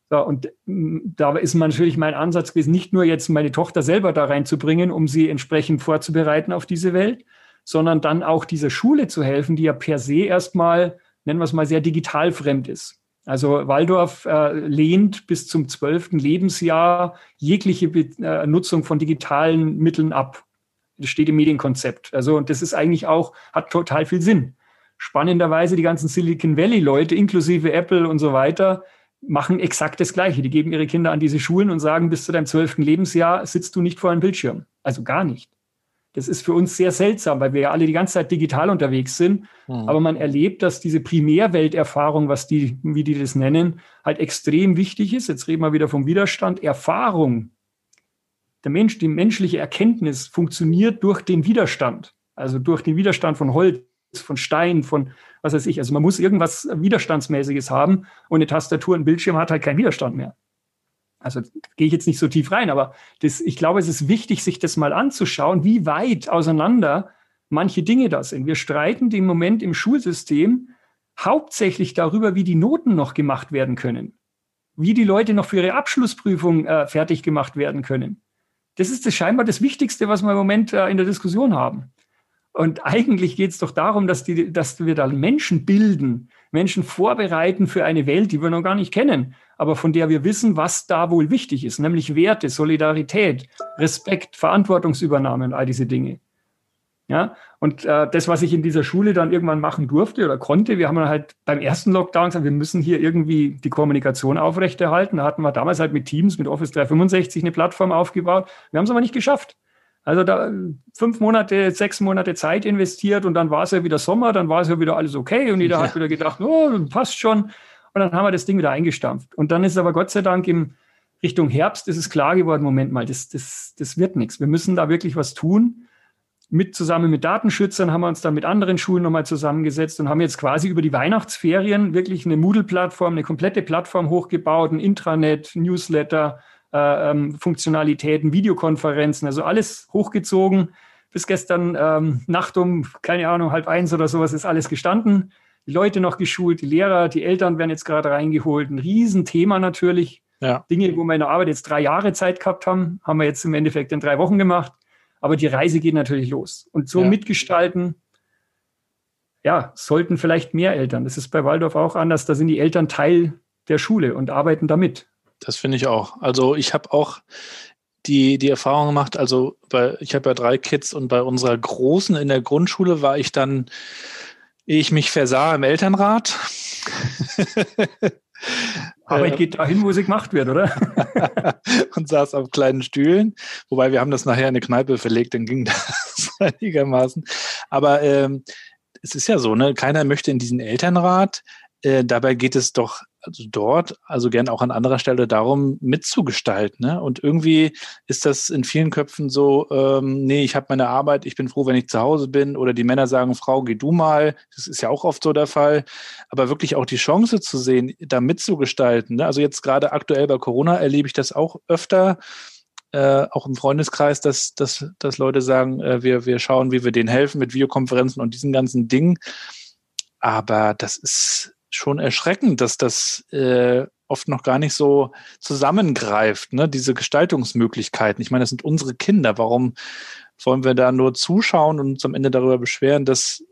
So, und mm, da ist natürlich mein Ansatz gewesen, nicht nur jetzt meine Tochter selber da reinzubringen, um sie entsprechend vorzubereiten auf diese Welt, sondern dann auch dieser Schule zu helfen, die ja per se erstmal, nennen wir es mal, sehr digital fremd ist. Also Waldorf äh, lehnt bis zum zwölften Lebensjahr jegliche Be äh, Nutzung von digitalen Mitteln ab. Das steht im Medienkonzept. Also und das ist eigentlich auch, hat total viel Sinn. Spannenderweise die ganzen Silicon Valley-Leute, inklusive Apple und so weiter, machen exakt das Gleiche. Die geben ihre Kinder an diese Schulen und sagen, bis zu deinem zwölften Lebensjahr sitzt du nicht vor einem Bildschirm. Also gar nicht. Das ist für uns sehr seltsam, weil wir ja alle die ganze Zeit digital unterwegs sind. Mhm. Aber man erlebt, dass diese Primärwelterfahrung, was die, wie die das nennen, halt extrem wichtig ist. Jetzt reden wir wieder vom Widerstand. Erfahrung, der Mensch, die menschliche Erkenntnis funktioniert durch den Widerstand. Also durch den Widerstand von Holz, von Stein, von was weiß ich. Also man muss irgendwas Widerstandsmäßiges haben und eine Tastatur, ein Bildschirm hat halt keinen Widerstand mehr. Also gehe ich jetzt nicht so tief rein, aber das, ich glaube, es ist wichtig, sich das mal anzuschauen, wie weit auseinander manche Dinge da sind. Wir streiten im Moment im Schulsystem hauptsächlich darüber, wie die Noten noch gemacht werden können, wie die Leute noch für ihre Abschlussprüfung äh, fertig gemacht werden können. Das ist das scheinbar das Wichtigste, was wir im Moment äh, in der Diskussion haben. Und eigentlich geht es doch darum, dass, die, dass wir da Menschen bilden, Menschen vorbereiten für eine Welt, die wir noch gar nicht kennen, aber von der wir wissen, was da wohl wichtig ist, nämlich Werte, Solidarität, Respekt, Verantwortungsübernahme und all diese Dinge. Ja, und äh, das, was ich in dieser Schule dann irgendwann machen durfte oder konnte, wir haben halt beim ersten Lockdown gesagt, wir müssen hier irgendwie die Kommunikation aufrechterhalten. Da hatten wir damals halt mit Teams, mit Office 365 eine Plattform aufgebaut. Wir haben es aber nicht geschafft. Also da fünf Monate, sechs Monate Zeit investiert und dann war es ja wieder Sommer, dann war es ja wieder alles okay und jeder ja. hat wieder gedacht, oh, passt schon. Und dann haben wir das Ding wieder eingestampft. Und dann ist aber Gott sei Dank im Richtung Herbst ist es klar geworden, Moment mal, das, das, das wird nichts. Wir müssen da wirklich was tun. Mit zusammen mit Datenschützern haben wir uns dann mit anderen Schulen nochmal zusammengesetzt und haben jetzt quasi über die Weihnachtsferien wirklich eine Moodle-Plattform, eine komplette Plattform hochgebaut, ein Intranet, Newsletter, äh, ähm, Funktionalitäten, Videokonferenzen, also alles hochgezogen. Bis gestern ähm, Nacht um, keine Ahnung, halb eins oder sowas ist alles gestanden. Die Leute noch geschult, die Lehrer, die Eltern werden jetzt gerade reingeholt. Ein Riesenthema natürlich. Ja. Dinge, wo wir in der Arbeit jetzt drei Jahre Zeit gehabt haben, haben wir jetzt im Endeffekt in drei Wochen gemacht. Aber die Reise geht natürlich los. Und so ja. mitgestalten, ja, sollten vielleicht mehr Eltern. Das ist bei Waldorf auch anders. Da sind die Eltern Teil der Schule und arbeiten damit. Das finde ich auch. Also ich habe auch die, die Erfahrung gemacht, also bei, ich habe ja drei Kids und bei unserer Großen in der Grundschule war ich dann, ehe ich mich versah im Elternrat. Arbeit geht dahin, wo sie gemacht wird, oder? und saß auf kleinen Stühlen. Wobei wir haben das nachher in eine Kneipe verlegt, dann ging das einigermaßen. Aber ähm, es ist ja so, ne? Keiner möchte in diesen Elternrat. Äh, dabei geht es doch also dort, also gern auch an anderer Stelle darum, mitzugestalten. Ne? Und irgendwie ist das in vielen Köpfen so, ähm, nee, ich habe meine Arbeit, ich bin froh, wenn ich zu Hause bin. Oder die Männer sagen, Frau, geh du mal. Das ist ja auch oft so der Fall. Aber wirklich auch die Chance zu sehen, da mitzugestalten. Ne? Also jetzt gerade aktuell bei Corona erlebe ich das auch öfter. Äh, auch im Freundeskreis, dass, dass, dass Leute sagen, äh, wir, wir schauen, wie wir denen helfen mit Videokonferenzen und diesen ganzen Dingen. Aber das ist schon erschreckend, dass das äh, oft noch gar nicht so zusammengreift, ne? diese Gestaltungsmöglichkeiten. Ich meine, das sind unsere Kinder. Warum wollen wir da nur zuschauen und uns am Ende darüber beschweren, dass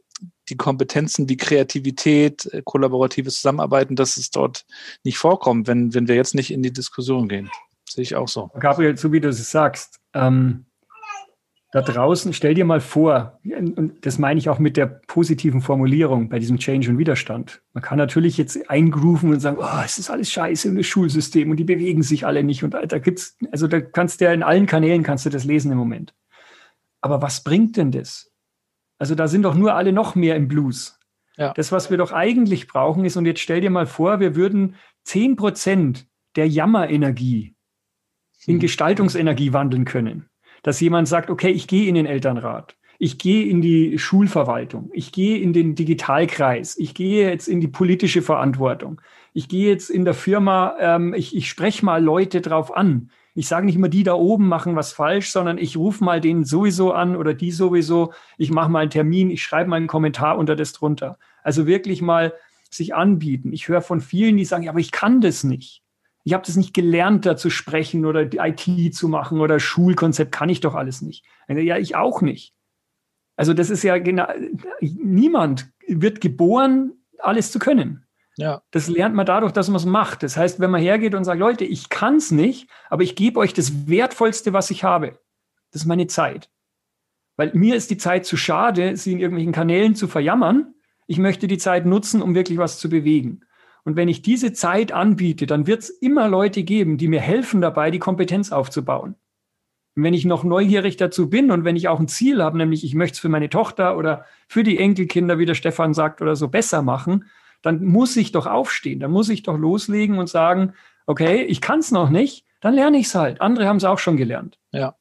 die Kompetenzen wie Kreativität, äh, kollaboratives Zusammenarbeiten, dass es dort nicht vorkommt, wenn, wenn wir jetzt nicht in die Diskussion gehen. sehe ich auch so. Gabriel, so wie du es sagst, ähm, da draußen, stell dir mal vor, und das meine ich auch mit der positiven Formulierung bei diesem Change und Widerstand. Man kann natürlich jetzt eingrooven und sagen, oh, es ist alles scheiße im Schulsystem und die bewegen sich alle nicht. Und da gibt's, also da kannst du ja in allen Kanälen kannst du das lesen im Moment. Aber was bringt denn das? Also da sind doch nur alle noch mehr im Blues. Ja. Das, was wir doch eigentlich brauchen, ist, und jetzt stell dir mal vor, wir würden 10 Prozent der Jammerenergie in hm. Gestaltungsenergie wandeln können. Dass jemand sagt, okay, ich gehe in den Elternrat, ich gehe in die Schulverwaltung, ich gehe in den Digitalkreis, ich gehe jetzt in die politische Verantwortung, ich gehe jetzt in der Firma, ähm, ich, ich spreche mal Leute drauf an. Ich sage nicht immer, die da oben machen was falsch, sondern ich rufe mal den sowieso an oder die sowieso. Ich mache mal einen Termin, ich schreibe mal einen Kommentar unter das drunter. Also wirklich mal sich anbieten. Ich höre von vielen, die sagen, ja, aber ich kann das nicht. Ich habe das nicht gelernt, da zu sprechen oder die IT zu machen oder Schulkonzept kann ich doch alles nicht. Ja, ich auch nicht. Also das ist ja genau, niemand wird geboren, alles zu können. Ja. Das lernt man dadurch, dass man es macht. Das heißt, wenn man hergeht und sagt, Leute, ich kann es nicht, aber ich gebe euch das Wertvollste, was ich habe. Das ist meine Zeit. Weil mir ist die Zeit zu schade, sie in irgendwelchen Kanälen zu verjammern. Ich möchte die Zeit nutzen, um wirklich was zu bewegen. Und wenn ich diese Zeit anbiete, dann wird es immer Leute geben, die mir helfen dabei, die Kompetenz aufzubauen. Und wenn ich noch neugierig dazu bin und wenn ich auch ein Ziel habe, nämlich ich möchte es für meine Tochter oder für die Enkelkinder, wie der Stefan sagt, oder so besser machen, dann muss ich doch aufstehen, dann muss ich doch loslegen und sagen, okay, ich kann es noch nicht, dann lerne ich es halt. Andere haben es auch schon gelernt. Ja.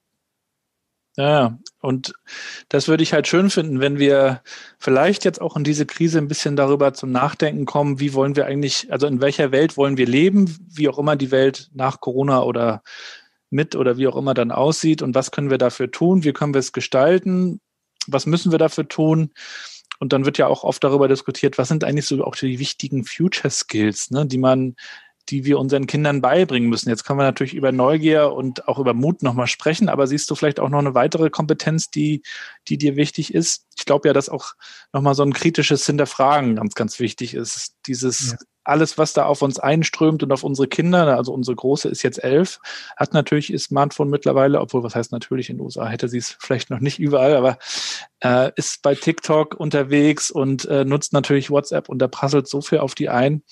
Ja, und das würde ich halt schön finden, wenn wir vielleicht jetzt auch in diese Krise ein bisschen darüber zum Nachdenken kommen, wie wollen wir eigentlich, also in welcher Welt wollen wir leben, wie auch immer die Welt nach Corona oder mit oder wie auch immer dann aussieht und was können wir dafür tun, wie können wir es gestalten, was müssen wir dafür tun? Und dann wird ja auch oft darüber diskutiert, was sind eigentlich so auch die wichtigen Future Skills, ne, die man, die wir unseren Kindern beibringen müssen. Jetzt können wir natürlich über Neugier und auch über Mut nochmal sprechen, aber siehst du vielleicht auch noch eine weitere Kompetenz, die, die dir wichtig ist? Ich glaube ja, dass auch nochmal so ein kritisches Hinterfragen ganz, ganz wichtig ist. Dieses ja alles, was da auf uns einströmt und auf unsere Kinder, also unsere Große ist jetzt elf, hat natürlich ihr Smartphone mittlerweile, obwohl was heißt natürlich in den USA hätte sie es vielleicht noch nicht überall, aber äh, ist bei TikTok unterwegs und äh, nutzt natürlich WhatsApp und da prasselt so viel auf die ein.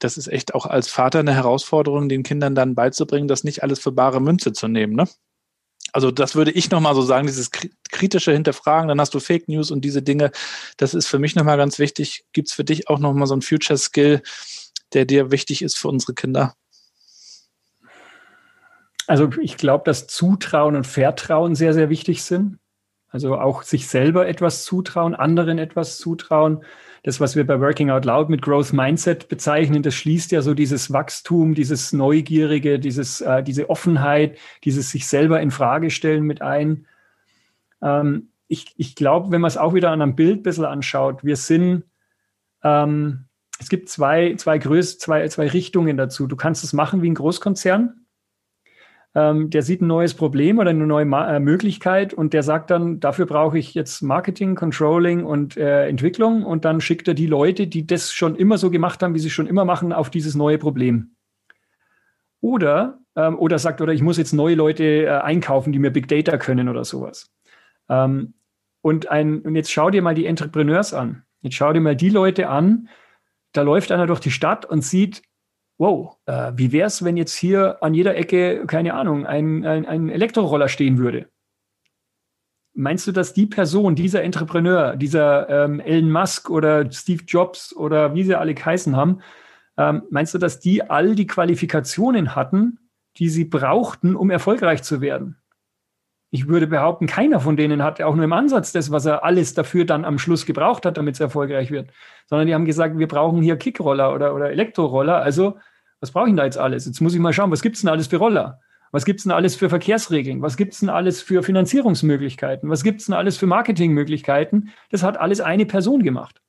Das ist echt auch als Vater eine Herausforderung, den Kindern dann beizubringen, das nicht alles für bare Münze zu nehmen. Ne? Also das würde ich nochmal so sagen, dieses kritische Hinterfragen, dann hast du Fake News und diese Dinge, das ist für mich nochmal ganz wichtig. Gibt es für dich auch nochmal so einen Future Skill, der dir wichtig ist für unsere Kinder? Also ich glaube, dass Zutrauen und Vertrauen sehr, sehr wichtig sind. Also auch sich selber etwas zutrauen, anderen etwas zutrauen das, was wir bei Working Out Loud mit Growth Mindset bezeichnen, das schließt ja so dieses Wachstum, dieses Neugierige, dieses, äh, diese Offenheit, dieses sich selber in Frage stellen mit ein. Ähm, ich ich glaube, wenn man es auch wieder an einem Bild ein bisschen anschaut, wir sind, ähm, es gibt zwei, zwei, Größ zwei, zwei Richtungen dazu. Du kannst es machen wie ein Großkonzern ähm, der sieht ein neues Problem oder eine neue Ma äh, Möglichkeit und der sagt dann, dafür brauche ich jetzt Marketing, Controlling und äh, Entwicklung und dann schickt er die Leute, die das schon immer so gemacht haben, wie sie schon immer machen, auf dieses neue Problem. Oder, ähm, oder sagt, oder ich muss jetzt neue Leute äh, einkaufen, die mir Big Data können oder sowas. Ähm, und, ein, und jetzt schau dir mal die Entrepreneurs an. Jetzt schau dir mal die Leute an, da läuft einer durch die Stadt und sieht, wow, äh, wie wäre es, wenn jetzt hier an jeder Ecke, keine Ahnung, ein, ein, ein Elektroroller stehen würde? Meinst du, dass die Person, dieser Entrepreneur, dieser ähm, Elon Musk oder Steve Jobs oder wie sie alle geheißen haben, ähm, meinst du, dass die all die Qualifikationen hatten, die sie brauchten, um erfolgreich zu werden? Ich würde behaupten, keiner von denen hatte auch nur im Ansatz das, was er alles dafür dann am Schluss gebraucht hat, damit es erfolgreich wird. Sondern die haben gesagt, wir brauchen hier Kickroller oder, oder Elektroroller. Also was brauche ich denn da jetzt alles? Jetzt muss ich mal schauen, was gibt es denn alles für Roller? Was gibt es denn alles für Verkehrsregeln? Was gibt es denn alles für Finanzierungsmöglichkeiten? Was gibt es denn alles für Marketingmöglichkeiten? Das hat alles eine Person gemacht.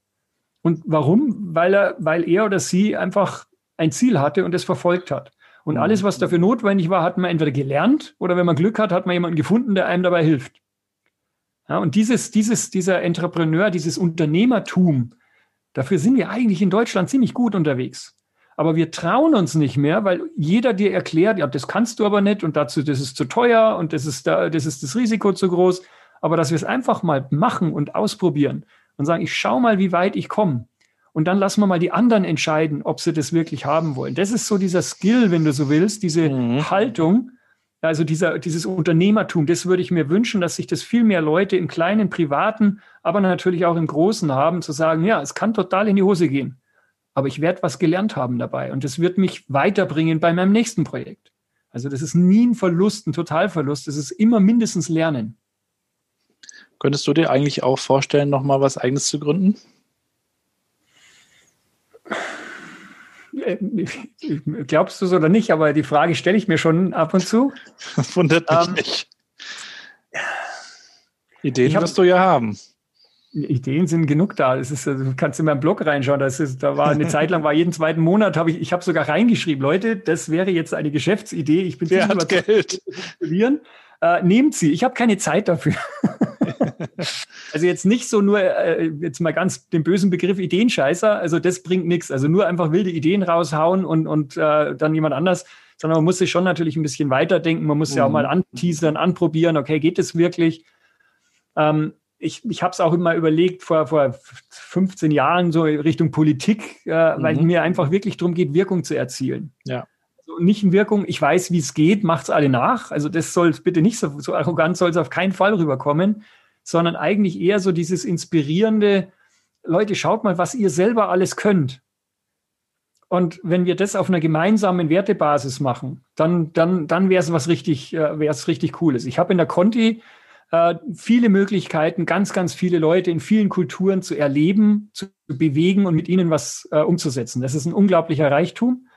Und warum? Weil er, weil er oder sie einfach ein Ziel hatte und es verfolgt hat. Und mhm. alles, was dafür notwendig war, hat man entweder gelernt oder wenn man Glück hat, hat man jemanden gefunden, der einem dabei hilft. Ja, und dieses, dieses, dieser Entrepreneur, dieses Unternehmertum, dafür sind wir eigentlich in Deutschland ziemlich gut unterwegs. Aber wir trauen uns nicht mehr, weil jeder dir erklärt, ja, das kannst du aber nicht und dazu, das ist zu teuer und das ist, da, das ist das Risiko zu groß. Aber dass wir es einfach mal machen und ausprobieren und sagen, ich schau mal, wie weit ich komme. Und dann lassen wir mal die anderen entscheiden, ob sie das wirklich haben wollen. Das ist so dieser Skill, wenn du so willst, diese mhm. Haltung, Also dieser, dieses Unternehmertum, das würde ich mir wünschen, dass sich das viel mehr Leute im kleinen, privaten, aber natürlich auch im großen haben, zu sagen, ja, es kann total in die Hose gehen, aber ich werde was gelernt haben dabei und das wird mich weiterbringen bei meinem nächsten Projekt. Also das ist nie ein Verlust, ein Totalverlust, das ist immer mindestens Lernen. Könntest du dir eigentlich auch vorstellen, nochmal was eigenes zu gründen? Äh, glaubst du es oder nicht, aber die Frage stelle ich mir schon ab und zu. Wundert mich ähm, nicht. Ideen hab, wirst du ja haben. Ideen sind genug da. Das ist, du kannst in meinen Blog reinschauen. Das ist, da war eine Zeit lang, war jeden zweiten Monat, habe ich, ich habe sogar reingeschrieben, Leute, das wäre jetzt eine Geschäftsidee. Ich bin Wer hat Geld. Äh, nehmt sie. Ich habe keine Zeit dafür. also jetzt nicht so nur, äh, jetzt mal ganz den bösen Begriff Ideenscheißer, also das bringt nichts. Also nur einfach wilde Ideen raushauen und, und äh, dann jemand anders, sondern man muss sich schon natürlich ein bisschen weiterdenken. Man muss mhm. ja auch mal anteasern, anprobieren, okay, geht es wirklich? Ähm, ich, ich habe es auch immer überlegt, vor, vor 15 Jahren so Richtung Politik, äh, mhm. weil mir einfach wirklich darum geht, Wirkung zu erzielen. Ja. Also nicht in Wirkung, ich weiß, wie es geht, macht es alle nach. Also das soll bitte nicht so, so arrogant soll es auf keinen Fall rüberkommen sondern eigentlich eher so dieses inspirierende, Leute, schaut mal, was ihr selber alles könnt. Und wenn wir das auf einer gemeinsamen Wertebasis machen, dann, dann, dann wäre es was richtig, äh, wäre es richtig Cooles. Ich habe in der Conti äh, viele Möglichkeiten, ganz, ganz viele Leute in vielen Kulturen zu erleben, zu bewegen und mit ihnen was äh, umzusetzen. Das ist ein unglaublicher Reichtum.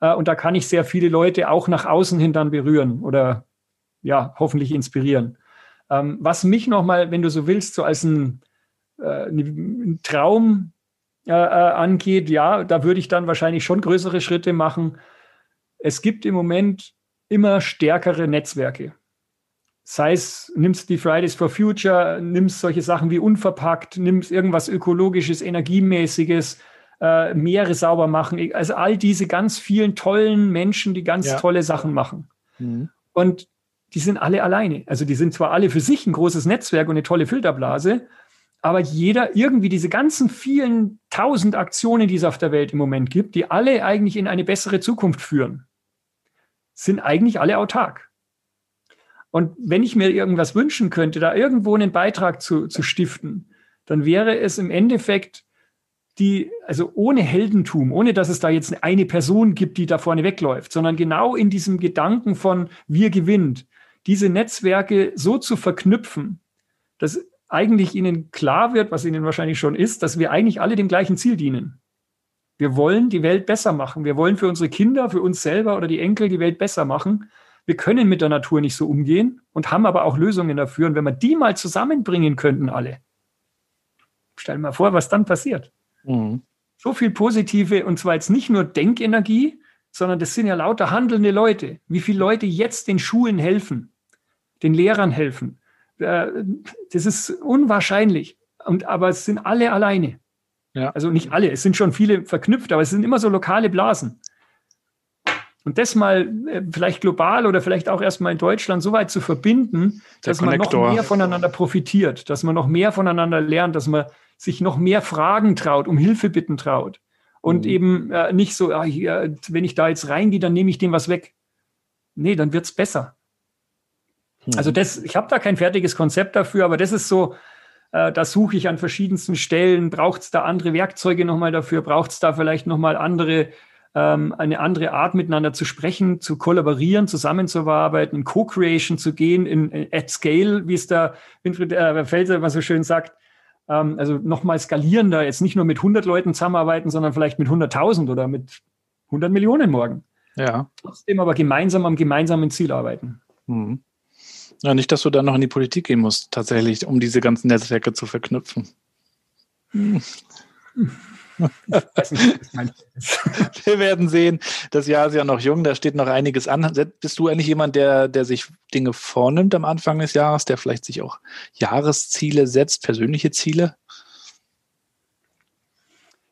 Äh, und da kann ich sehr viele Leute auch nach außen hin dann berühren oder ja, hoffentlich inspirieren. Ähm, was mich nochmal, wenn du so willst, so als ein, ein Traum äh, äh, angeht, ja, da würde ich dann wahrscheinlich schon größere Schritte machen. Es gibt im Moment immer stärkere Netzwerke. Sei es, nimmst die Fridays for Future, nimmst solche Sachen wie unverpackt, nimmst irgendwas ökologisches, energiemäßiges, äh, Meere sauber machen. Also all diese ganz vielen tollen Menschen, die ganz ja. tolle Sachen machen. Mhm. Und die sind alle alleine. Also die sind zwar alle für sich ein großes Netzwerk und eine tolle Filterblase, aber jeder irgendwie diese ganzen vielen tausend Aktionen, die es auf der Welt im Moment gibt, die alle eigentlich in eine bessere Zukunft führen, sind eigentlich alle autark. Und wenn ich mir irgendwas wünschen könnte, da irgendwo einen Beitrag zu, zu stiften, dann wäre es im Endeffekt die, also ohne Heldentum, ohne dass es da jetzt eine Person gibt, die da vorne wegläuft, sondern genau in diesem Gedanken von wir gewinnt, diese Netzwerke so zu verknüpfen, dass eigentlich ihnen klar wird, was ihnen wahrscheinlich schon ist, dass wir eigentlich alle dem gleichen Ziel dienen. Wir wollen die Welt besser machen. Wir wollen für unsere Kinder, für uns selber oder die Enkel die Welt besser machen. Wir können mit der Natur nicht so umgehen und haben aber auch Lösungen dafür. Und wenn wir die mal zusammenbringen könnten, alle, stell mal vor, was dann passiert. Mhm. So viel positive, und zwar jetzt nicht nur Denkenergie, sondern das sind ja lauter handelnde Leute. Wie viele Leute jetzt den Schulen helfen, den Lehrern helfen. Äh, das ist unwahrscheinlich. Und, aber es sind alle alleine. Ja. Also nicht alle, es sind schon viele verknüpft, aber es sind immer so lokale Blasen. Und das mal äh, vielleicht global oder vielleicht auch erstmal in Deutschland so weit zu verbinden, Der dass Connector. man noch mehr voneinander profitiert, dass man noch mehr voneinander lernt, dass man sich noch mehr Fragen traut, um Hilfe bitten traut. Und mhm. eben äh, nicht so, ah, hier, wenn ich da jetzt reingehe, dann nehme ich dem was weg. Nee, dann wird es besser. Mhm. Also das, ich habe da kein fertiges Konzept dafür, aber das ist so, äh, da suche ich an verschiedensten Stellen. Braucht es da andere Werkzeuge nochmal dafür? Braucht es da vielleicht nochmal andere, ähm, eine andere Art miteinander zu sprechen, zu kollaborieren, zusammenzuarbeiten, in Co-Creation zu gehen, in, in, at Scale, wie es da Winfried äh, Felser immer so schön sagt. Ähm, also nochmal skalierender, jetzt nicht nur mit 100 Leuten zusammenarbeiten, sondern vielleicht mit 100.000 oder mit 100 Millionen morgen. Ja. Trotzdem aber gemeinsam am gemeinsamen Ziel arbeiten. Mhm. Ja, nicht, dass du dann noch in die Politik gehen musst, tatsächlich, um diese ganzen Netzwerke zu verknüpfen. Hm. Wir werden sehen. Das Jahr ist ja noch jung, da steht noch einiges an. Bist du eigentlich jemand, der, der sich Dinge vornimmt am Anfang des Jahres, der vielleicht sich auch Jahresziele setzt, persönliche Ziele?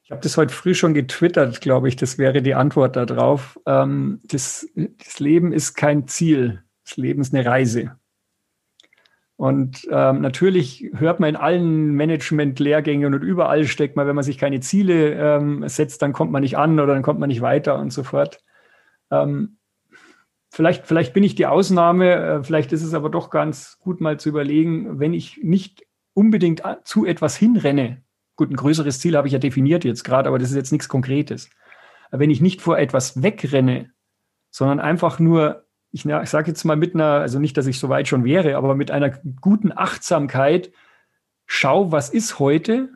Ich habe das heute früh schon getwittert, glaube ich. Das wäre die Antwort darauf. Ähm, das, das Leben ist kein Ziel. Das Leben ist eine Reise. Und ähm, natürlich hört man in allen Management-Lehrgängen und überall steckt man, wenn man sich keine Ziele ähm, setzt, dann kommt man nicht an oder dann kommt man nicht weiter und so fort. Ähm, vielleicht, vielleicht bin ich die Ausnahme, äh, vielleicht ist es aber doch ganz gut mal zu überlegen, wenn ich nicht unbedingt zu etwas hinrenne. Gut, ein größeres Ziel habe ich ja definiert jetzt gerade, aber das ist jetzt nichts Konkretes. Wenn ich nicht vor etwas wegrenne, sondern einfach nur, ich, ich sage jetzt mal mit einer, also nicht, dass ich so weit schon wäre, aber mit einer guten Achtsamkeit, schau, was ist heute,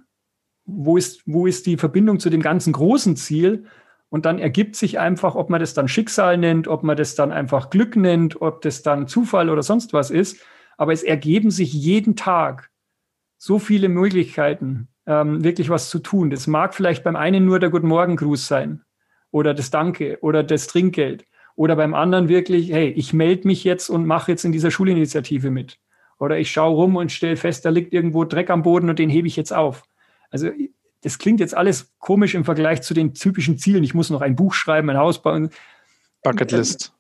wo ist, wo ist die Verbindung zu dem ganzen großen Ziel und dann ergibt sich einfach, ob man das dann Schicksal nennt, ob man das dann einfach Glück nennt, ob das dann Zufall oder sonst was ist. Aber es ergeben sich jeden Tag so viele Möglichkeiten, ähm, wirklich was zu tun. Das mag vielleicht beim einen nur der Guten Morgen Gruß sein oder das Danke oder das Trinkgeld oder beim anderen wirklich, hey, ich melde mich jetzt und mache jetzt in dieser Schulinitiative mit. Oder ich schaue rum und stelle fest, da liegt irgendwo Dreck am Boden und den hebe ich jetzt auf. Also das klingt jetzt alles komisch im Vergleich zu den typischen Zielen. Ich muss noch ein Buch schreiben, ein Haus bauen. Bucketlist.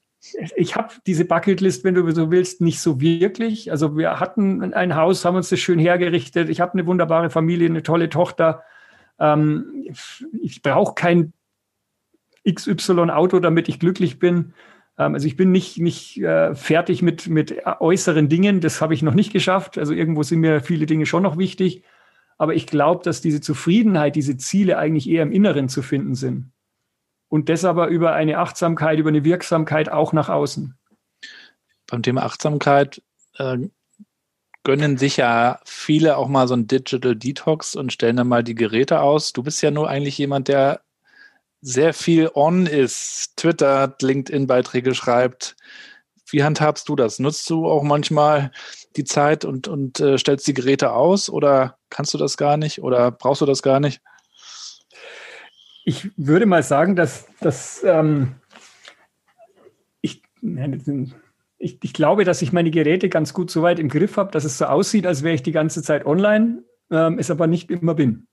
Ich habe diese Bucketlist, wenn du so willst, nicht so wirklich. Also wir hatten ein Haus, haben uns das schön hergerichtet. Ich habe eine wunderbare Familie, eine tolle Tochter. Ähm, ich brauche kein XY-Auto, damit ich glücklich bin. Ähm, also ich bin nicht, nicht äh, fertig mit, mit äußeren Dingen. Das habe ich noch nicht geschafft. Also irgendwo sind mir viele Dinge schon noch wichtig. Aber ich glaube, dass diese Zufriedenheit, diese Ziele eigentlich eher im Inneren zu finden sind. Und das aber über eine Achtsamkeit, über eine Wirksamkeit auch nach außen. Beim Thema Achtsamkeit äh, gönnen sich ja viele auch mal so ein Digital Detox und stellen dann mal die Geräte aus. Du bist ja nur eigentlich jemand, der sehr viel on ist, twittert, LinkedIn-Beiträge schreibt. Wie handhabst du das? Nutzt du auch manchmal die Zeit und, und äh, stellst die Geräte aus oder kannst du das gar nicht oder brauchst du das gar nicht? Ich würde mal sagen, dass, dass ähm, ich, ich, ich, glaube, dass ich meine Geräte ganz gut so weit im Griff habe, dass es so aussieht, als wäre ich die ganze Zeit online, ähm, es aber nicht immer bin.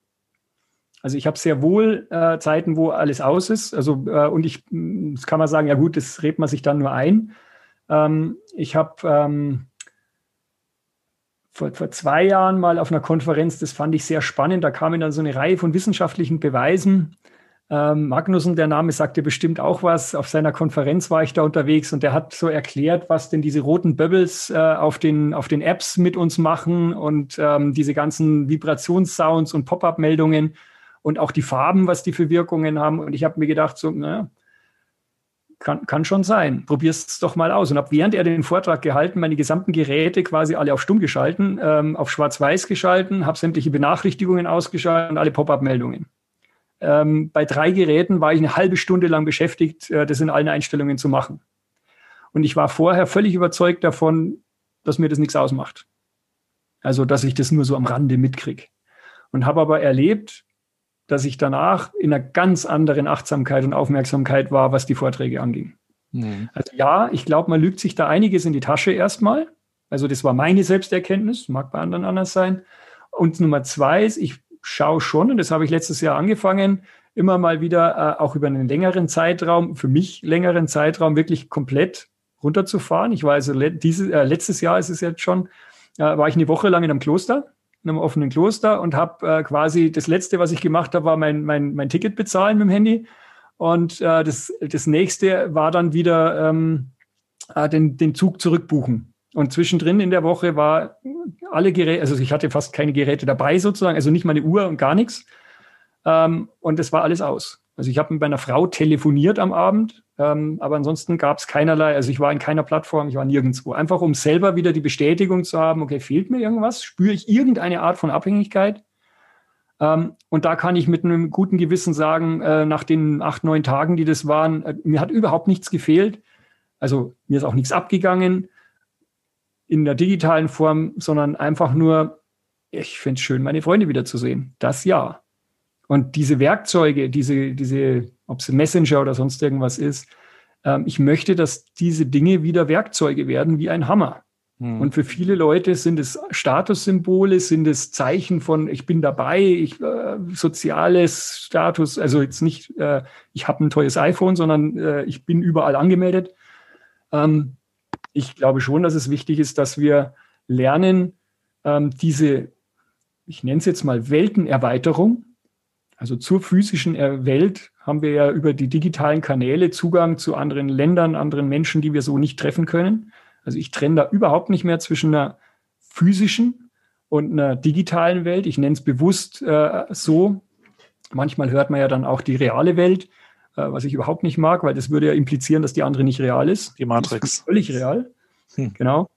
Also ich habe sehr wohl äh, Zeiten, wo alles aus ist. Also äh, und ich, das kann man sagen, ja gut, das redet man sich dann nur ein. Ähm, ich habe ähm, vor, vor zwei Jahren mal auf einer Konferenz, das fand ich sehr spannend, da kamen dann so eine Reihe von wissenschaftlichen Beweisen. Ähm, Magnussen, der Name sagte bestimmt auch was. Auf seiner Konferenz war ich da unterwegs und der hat so erklärt, was denn diese roten Bubbles äh, auf, den, auf den Apps mit uns machen und ähm, diese ganzen Vibrationssounds und Pop-up-Meldungen und auch die Farben, was die für Wirkungen haben. Und ich habe mir gedacht, so, naja, kann, kann schon sein. Probier's es doch mal aus. Und habe während er den Vortrag gehalten, meine gesamten Geräte quasi alle auf stumm geschalten, ähm, auf schwarz-weiß geschalten, habe sämtliche Benachrichtigungen ausgeschaltet und alle Pop-up-Meldungen. Ähm, bei drei Geräten war ich eine halbe Stunde lang beschäftigt, äh, das in allen Einstellungen zu machen. Und ich war vorher völlig überzeugt davon, dass mir das nichts ausmacht. Also, dass ich das nur so am Rande mitkriege. Und habe aber erlebt, dass ich danach in einer ganz anderen Achtsamkeit und Aufmerksamkeit war, was die Vorträge anging. Mhm. Also ja, ich glaube, man lügt sich da einiges in die Tasche erstmal. Also das war meine Selbsterkenntnis, mag bei anderen anders sein. Und Nummer zwei ist, ich schaue schon, und das habe ich letztes Jahr angefangen, immer mal wieder äh, auch über einen längeren Zeitraum, für mich längeren Zeitraum wirklich komplett runterzufahren. Ich war also le diese, äh, letztes Jahr ist es jetzt schon, äh, war ich eine Woche lang in einem Kloster in einem offenen Kloster und habe äh, quasi das letzte, was ich gemacht habe, war mein, mein, mein Ticket bezahlen mit dem Handy. Und äh, das, das nächste war dann wieder ähm, äh, den, den Zug zurückbuchen. Und zwischendrin in der Woche war alle Geräte, also ich hatte fast keine Geräte dabei sozusagen, also nicht meine Uhr und gar nichts. Ähm, und das war alles aus. Also ich habe mit meiner Frau telefoniert am Abend, ähm, aber ansonsten gab es keinerlei, also ich war in keiner Plattform, ich war nirgendwo. Einfach um selber wieder die Bestätigung zu haben, okay, fehlt mir irgendwas? Spüre ich irgendeine Art von Abhängigkeit? Ähm, und da kann ich mit einem guten Gewissen sagen, äh, nach den acht, neun Tagen, die das waren, äh, mir hat überhaupt nichts gefehlt. Also mir ist auch nichts abgegangen in der digitalen Form, sondern einfach nur, ich finde es schön, meine Freunde wiederzusehen. Das ja. Und diese Werkzeuge, diese, diese, ob es Messenger oder sonst irgendwas ist, ähm, ich möchte, dass diese Dinge wieder Werkzeuge werden wie ein Hammer. Hm. Und für viele Leute sind es Statussymbole, sind es Zeichen von, ich bin dabei, ich, äh, soziales Status, also jetzt nicht, äh, ich habe ein teures iPhone, sondern äh, ich bin überall angemeldet. Ähm, ich glaube schon, dass es wichtig ist, dass wir lernen, ähm, diese, ich nenne es jetzt mal Weltenerweiterung, Also zur physischen Welt haben wir ja über die digitalen Kanäle Zugang zu anderen Ländern, anderen Menschen, die wir so nicht treffen können. Also ich trenne da überhaupt nicht mehr zwischen einer physischen und einer digitalen Welt. Ich nenne es bewusst äh, so. Manchmal hört man ja dann auch die reale Welt, äh, was ich überhaupt nicht mag, weil das würde ja implizieren, dass die andere nicht real ist. Die Matrix. Ist völlig real. Hm. Genau.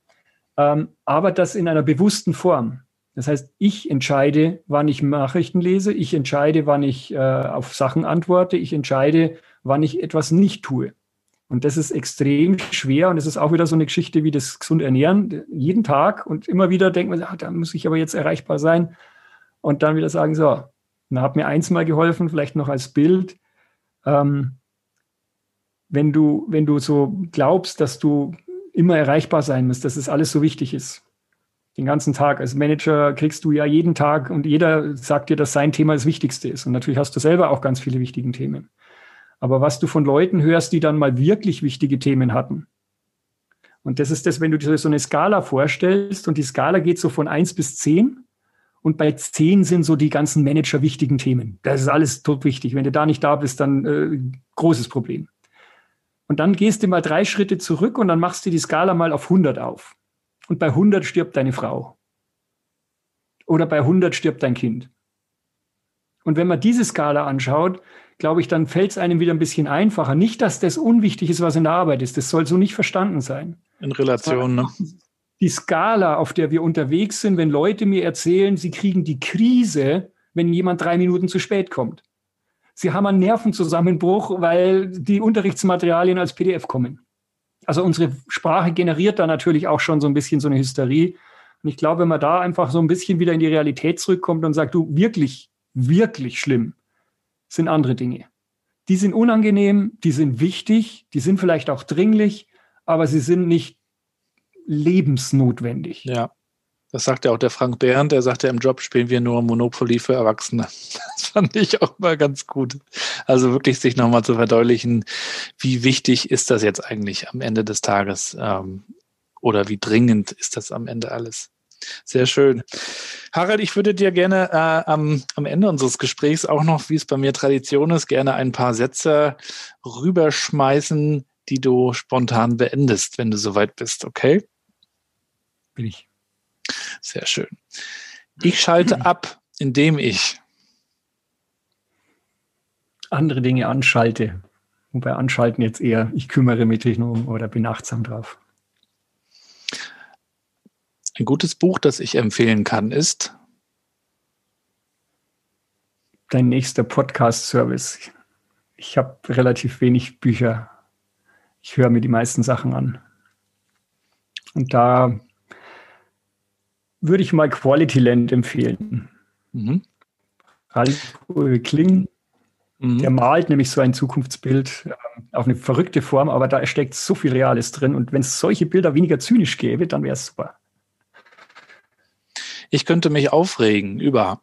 Ähm, aber das in einer bewussten Form. Das heißt, ich entscheide, wann ich Nachrichten lese, ich entscheide, wann ich äh, auf Sachen antworte, ich entscheide, wann ich etwas nicht tue. Und das ist extrem schwer und es ist auch wieder so eine Geschichte wie das gesund ernähren. Jeden Tag und immer wieder denkt man, ah, da muss ich aber jetzt erreichbar sein. Und dann wieder sagen, so, dann hat mir eins mal geholfen, vielleicht noch als Bild. Ähm, wenn du, wenn du so glaubst, dass du immer erreichbar sein musst, dass es alles so wichtig ist, den ganzen Tag. Als Manager kriegst du ja jeden Tag und jeder sagt dir, dass sein Thema das Wichtigste ist. Und natürlich hast du selber auch ganz viele wichtige Themen. Aber was du von Leuten hörst, die dann mal wirklich wichtige Themen hatten. Und das ist das, wenn du dir so eine Skala vorstellst und die Skala geht so von eins bis zehn und bei zehn sind so die ganzen Manager wichtigen Themen. Das ist alles tot wichtig. Wenn du da nicht da bist, dann äh, großes Problem. Und dann gehst du mal drei Schritte zurück und dann machst du die Skala mal auf 100 auf und bei 100 stirbt deine Frau. Oder bei 100 stirbt dein Kind. Und wenn man diese Skala anschaut, glaube ich, dann fällt es einem wieder ein bisschen einfacher. Nicht, dass das unwichtig ist, was in der Arbeit ist. Das soll so nicht verstanden sein. In Relation, ne? Die Skala, auf der wir unterwegs sind, wenn Leute mir erzählen, sie kriegen die Krise, wenn jemand drei Minuten zu spät kommt. Sie haben einen Nervenzusammenbruch, weil die Unterrichtsmaterialien als PDF kommen. Also unsere Sprache generiert da natürlich auch schon so ein bisschen so eine Hysterie. Und ich glaube, wenn man da einfach so ein bisschen wieder in die Realität zurückkommt und sagt, du, wirklich, wirklich schlimm sind andere Dinge. Die sind unangenehm, die sind wichtig, die sind vielleicht auch dringlich, aber sie sind nicht lebensnotwendig. Ja. Das sagt ja auch der Frank Behrendt, der sagt ja, im Job spielen wir nur Monopoly für Erwachsene. Das fand ich auch mal ganz gut. Also wirklich sich nochmal zu verdeutlichen, wie wichtig ist das jetzt eigentlich am Ende des Tages ähm, oder wie dringend ist das am Ende alles. Sehr schön. Harald, ich würde dir gerne äh, am, am Ende unseres Gesprächs auch noch, wie es bei mir Tradition ist, gerne ein paar Sätze rüberschmeißen, die du spontan beendest, wenn du soweit bist, okay? Bin ich. Sehr schön. Ich schalte ab, indem ich andere Dinge anschalte. Wobei anschalten jetzt eher, ich kümmere mich nur um oder bin achtsam drauf. Ein gutes Buch, das ich empfehlen kann, ist Dein nächster Podcast-Service. Ich habe relativ wenig Bücher. Ich höre mir die meisten Sachen an. Und da würde ich mal Quality Land empfehlen. Mhm. Ralf Kling, mhm. der malt nämlich so ein Zukunftsbild äh, auf eine verrückte Form, aber da steckt so viel Reales drin. Und wenn es solche Bilder weniger zynisch gäbe, dann wäre es super. Ich könnte mich aufregen über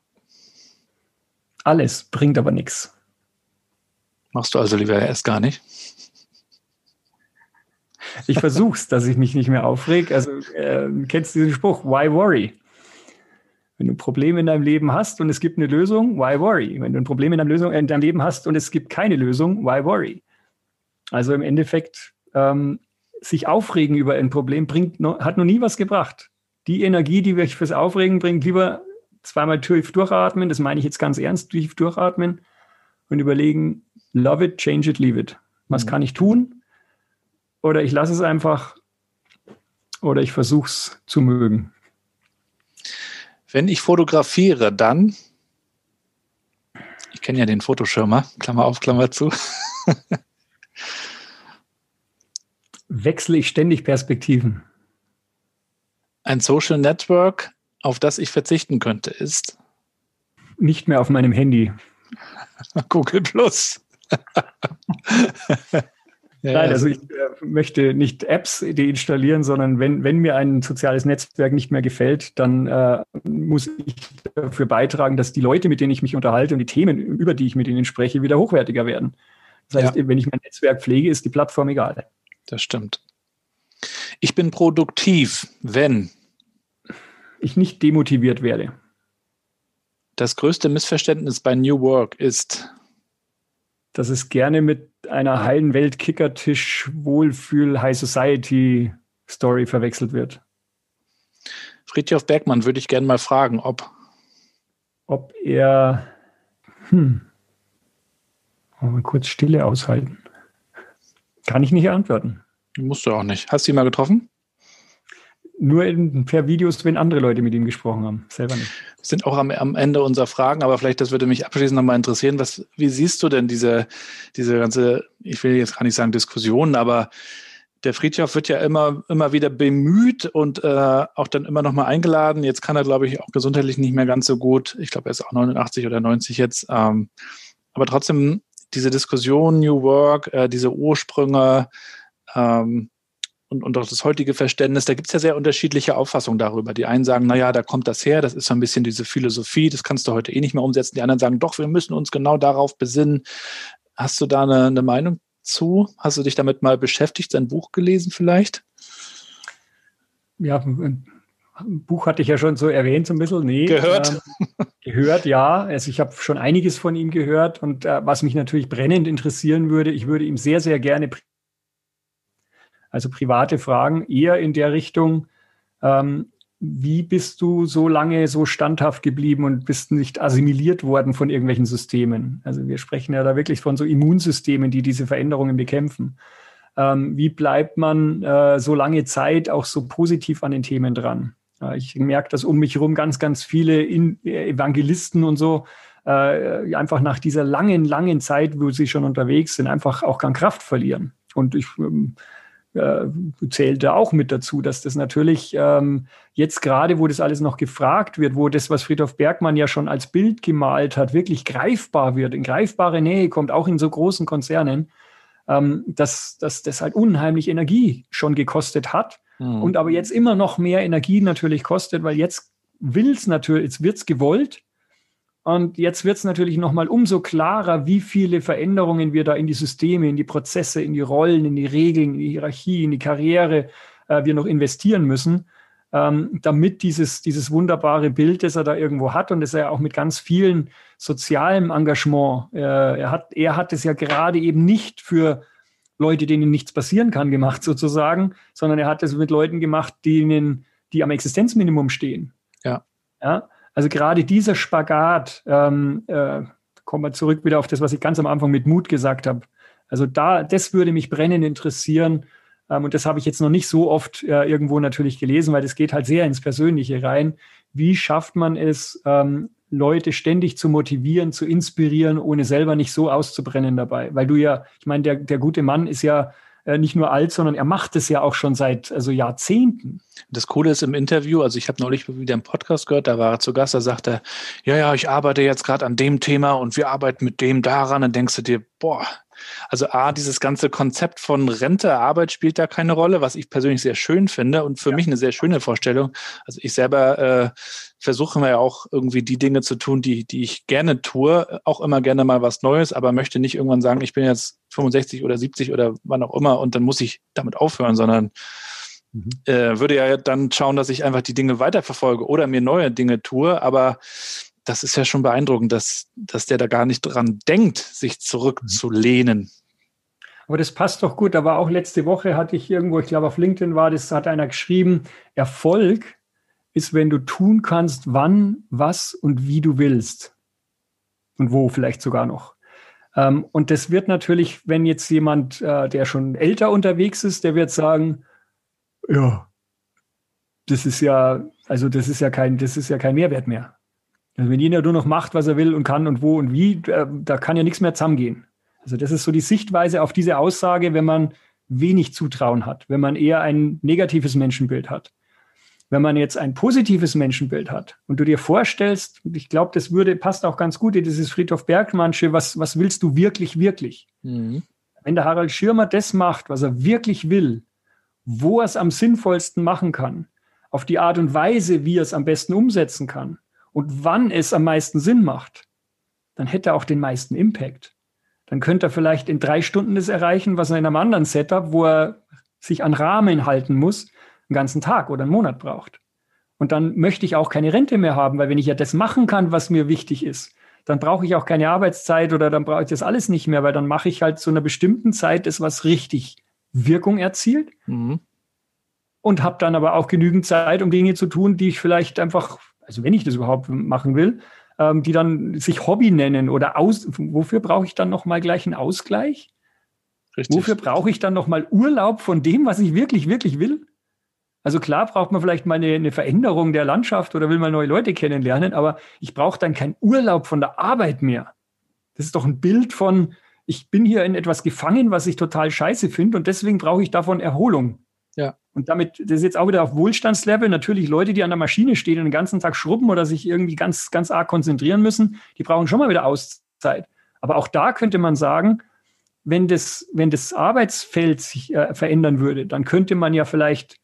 alles, bringt aber nichts. Machst du also lieber erst gar nicht? Ich versuch's, dass ich mich nicht mehr aufreg. Also äh, kennst du diesen Spruch, why worry? Wenn du Probleme in deinem Leben hast und es gibt eine Lösung, why worry? Wenn du ein Problem in deinem, Lösung, in deinem Leben hast und es gibt keine Lösung, why worry? Also im Endeffekt, ähm, sich aufregen über ein Problem bringt, hat noch nie was gebracht. Die Energie, die wir fürs Aufregen bringt, lieber zweimal tief durchatmen, das meine ich jetzt ganz ernst, tief durchatmen und überlegen, love it, change it, leave it. Was mhm. kann ich tun? Oder ich lasse es einfach oder ich versuche es zu mögen. Wenn ich fotografiere, dann, ich kenne ja den Fotoschirmer, Klammer auf, Klammer zu. Wechsle ich ständig Perspektiven. Ein Social Network, auf das ich verzichten könnte, ist? Nicht mehr auf meinem Handy. Google Plus. Nein, also ich äh, möchte nicht Apps deinstallieren, sondern wenn, wenn mir ein soziales Netzwerk nicht mehr gefällt, dann äh, muss ich dafür beitragen, dass die Leute, mit denen ich mich unterhalte und die Themen, über die ich mit ihnen spreche, wieder hochwertiger werden. Das heißt, ja. wenn ich mein Netzwerk pflege, ist die Plattform egal. Das stimmt. Ich bin produktiv, wenn ich nicht demotiviert werde. Das größte Missverständnis bei New Work ist, dass es gerne mit einer heilen Welt Kickertisch Wohlfühl High Society Story verwechselt wird. Friedhof Bergmann würde ich gerne mal fragen, ob ob er hm, mal kurz Stille aushalten. Kann ich nicht antworten. Musst du auch nicht. Hast du ihn mal getroffen? Nur in, per Videos, wenn andere Leute mit ihm gesprochen haben, selber nicht. Wir sind auch am, am Ende unserer Fragen, aber vielleicht, das würde mich abschließend nochmal interessieren. Was, wie siehst du denn diese, diese ganze, ich will jetzt gar nicht sagen Diskussionen, aber der Friedhof wird ja immer, immer wieder bemüht und äh, auch dann immer nochmal eingeladen. Jetzt kann er, glaube ich, auch gesundheitlich nicht mehr ganz so gut. Ich glaube, er ist auch 89 oder 90 jetzt. Ähm, aber trotzdem diese Diskussion, New Work, äh, diese Ursprünge, ähm, und, und auch das heutige Verständnis, da gibt es ja sehr unterschiedliche Auffassungen darüber. Die einen sagen, naja, da kommt das her, das ist so ein bisschen diese Philosophie, das kannst du heute eh nicht mehr umsetzen. Die anderen sagen, doch, wir müssen uns genau darauf besinnen. Hast du da eine, eine Meinung zu? Hast du dich damit mal beschäftigt, sein Buch gelesen vielleicht? Ja, ein Buch hatte ich ja schon so erwähnt, so ein bisschen. Nee, gehört? Ähm, gehört, ja. Also ich habe schon einiges von ihm gehört und äh, was mich natürlich brennend interessieren würde, ich würde ihm sehr, sehr gerne also private Fragen eher in der Richtung, ähm, wie bist du so lange so standhaft geblieben und bist nicht assimiliert worden von irgendwelchen Systemen? Also wir sprechen ja da wirklich von so Immunsystemen, die diese Veränderungen bekämpfen. Ähm, wie bleibt man äh, so lange Zeit auch so positiv an den Themen dran? Äh, ich merke, dass um mich herum ganz, ganz viele In Evangelisten und so äh, einfach nach dieser langen, langen Zeit, wo sie schon unterwegs sind, einfach auch an Kraft verlieren. Und ich ähm, äh, zählt da auch mit dazu, dass das natürlich ähm, jetzt gerade, wo das alles noch gefragt wird, wo das, was Friedhof Bergmann ja schon als Bild gemalt hat, wirklich greifbar wird, in greifbare Nähe kommt, auch in so großen Konzernen, ähm, dass, dass das halt unheimlich Energie schon gekostet hat mhm. und aber jetzt immer noch mehr Energie natürlich kostet, weil jetzt will es natürlich, jetzt wird es gewollt und jetzt wird es natürlich nochmal umso klarer, wie viele Veränderungen wir da in die Systeme, in die Prozesse, in die Rollen, in die Regeln, in die Hierarchie, in die Karriere äh, wir noch investieren müssen, ähm, damit dieses, dieses wunderbare Bild, das er da irgendwo hat und das er auch mit ganz vielen sozialem Engagement, äh, er, hat, er hat es ja gerade eben nicht für Leute, denen nichts passieren kann, gemacht sozusagen, sondern er hat es mit Leuten gemacht, denen, die am Existenzminimum stehen. Ja. Ja. Also gerade dieser Spagat, ähm, äh, kommen wir zurück wieder auf das, was ich ganz am Anfang mit Mut gesagt habe. Also da, das würde mich brennend interessieren. Ähm, und das habe ich jetzt noch nicht so oft äh, irgendwo natürlich gelesen, weil das geht halt sehr ins Persönliche rein. Wie schafft man es, ähm, Leute ständig zu motivieren, zu inspirieren, ohne selber nicht so auszubrennen dabei? Weil du ja, ich meine, der, der gute Mann ist ja nicht nur alt, sondern er macht es ja auch schon seit also Jahrzehnten. Das Coole ist im Interview, also ich habe neulich wieder einen Podcast gehört, da war er zu Gast, da sagte er, ja, ja, ich arbeite jetzt gerade an dem Thema und wir arbeiten mit dem daran. Dann denkst du dir, boah, also A, dieses ganze Konzept von Rente, Arbeit spielt da keine Rolle, was ich persönlich sehr schön finde und für ja. mich eine sehr schöne Vorstellung. Also ich selber äh, versuche mir ja auch irgendwie die Dinge zu tun, die, die ich gerne tue, auch immer gerne mal was Neues, aber möchte nicht irgendwann sagen, ich bin jetzt 65 oder 70 oder wann auch immer und dann muss ich damit aufhören, sondern mhm. äh, würde ja dann schauen, dass ich einfach die Dinge weiterverfolge oder mir neue Dinge tue, aber das ist ja schon beeindruckend, dass, dass der da gar nicht dran denkt, sich zurückzulehnen. Aber das passt doch gut. Aber auch letzte Woche hatte ich irgendwo, ich glaube auf LinkedIn war das, hat einer geschrieben, Erfolg ist, wenn du tun kannst, wann, was und wie du willst. Und wo vielleicht sogar noch. Ähm, und das wird natürlich, wenn jetzt jemand, äh, der schon älter unterwegs ist, der wird sagen, ja, das ist ja, also das ist ja kein, das ist ja kein Mehrwert mehr. Also wenn jeder nur noch macht, was er will und kann und wo und wie, äh, da kann ja nichts mehr zusammengehen. Also das ist so die Sichtweise auf diese Aussage, wenn man wenig Zutrauen hat, wenn man eher ein negatives Menschenbild hat. Wenn man jetzt ein positives Menschenbild hat und du dir vorstellst, und ich glaube, das würde, passt auch ganz gut in dieses Friedhof Bergmannsche, was, was willst du wirklich, wirklich? Mhm. Wenn der Harald Schirmer das macht, was er wirklich will, wo er es am sinnvollsten machen kann, auf die Art und Weise, wie er es am besten umsetzen kann, und wann es am meisten Sinn macht, dann hätte er auch den meisten Impact. Dann könnte er vielleicht in drei Stunden das erreichen, was er in einem anderen Setup, wo er sich an Rahmen halten muss, einen ganzen Tag oder einen Monat braucht. Und dann möchte ich auch keine Rente mehr haben, weil wenn ich ja das machen kann, was mir wichtig ist, dann brauche ich auch keine Arbeitszeit oder dann brauche ich das alles nicht mehr, weil dann mache ich halt zu einer bestimmten Zeit das, was richtig Wirkung erzielt. Mhm. Und habe dann aber auch genügend Zeit, um Dinge zu tun, die ich vielleicht einfach, also wenn ich das überhaupt machen will, ähm, die dann sich Hobby nennen oder aus. Wofür brauche ich dann nochmal gleich einen Ausgleich? Richtig. Wofür brauche ich dann nochmal Urlaub von dem, was ich wirklich, wirklich will? Also klar braucht man vielleicht mal eine, eine, Veränderung der Landschaft oder will man neue Leute kennenlernen, aber ich brauche dann keinen Urlaub von der Arbeit mehr. Das ist doch ein Bild von, ich bin hier in etwas gefangen, was ich total scheiße finde und deswegen brauche ich davon Erholung. Ja. Und damit, das ist jetzt auch wieder auf Wohlstandslevel. Natürlich Leute, die an der Maschine stehen und den ganzen Tag schrubben oder sich irgendwie ganz, ganz arg konzentrieren müssen, die brauchen schon mal wieder Auszeit. Aber auch da könnte man sagen, wenn das, wenn das Arbeitsfeld sich äh, verändern würde, dann könnte man ja vielleicht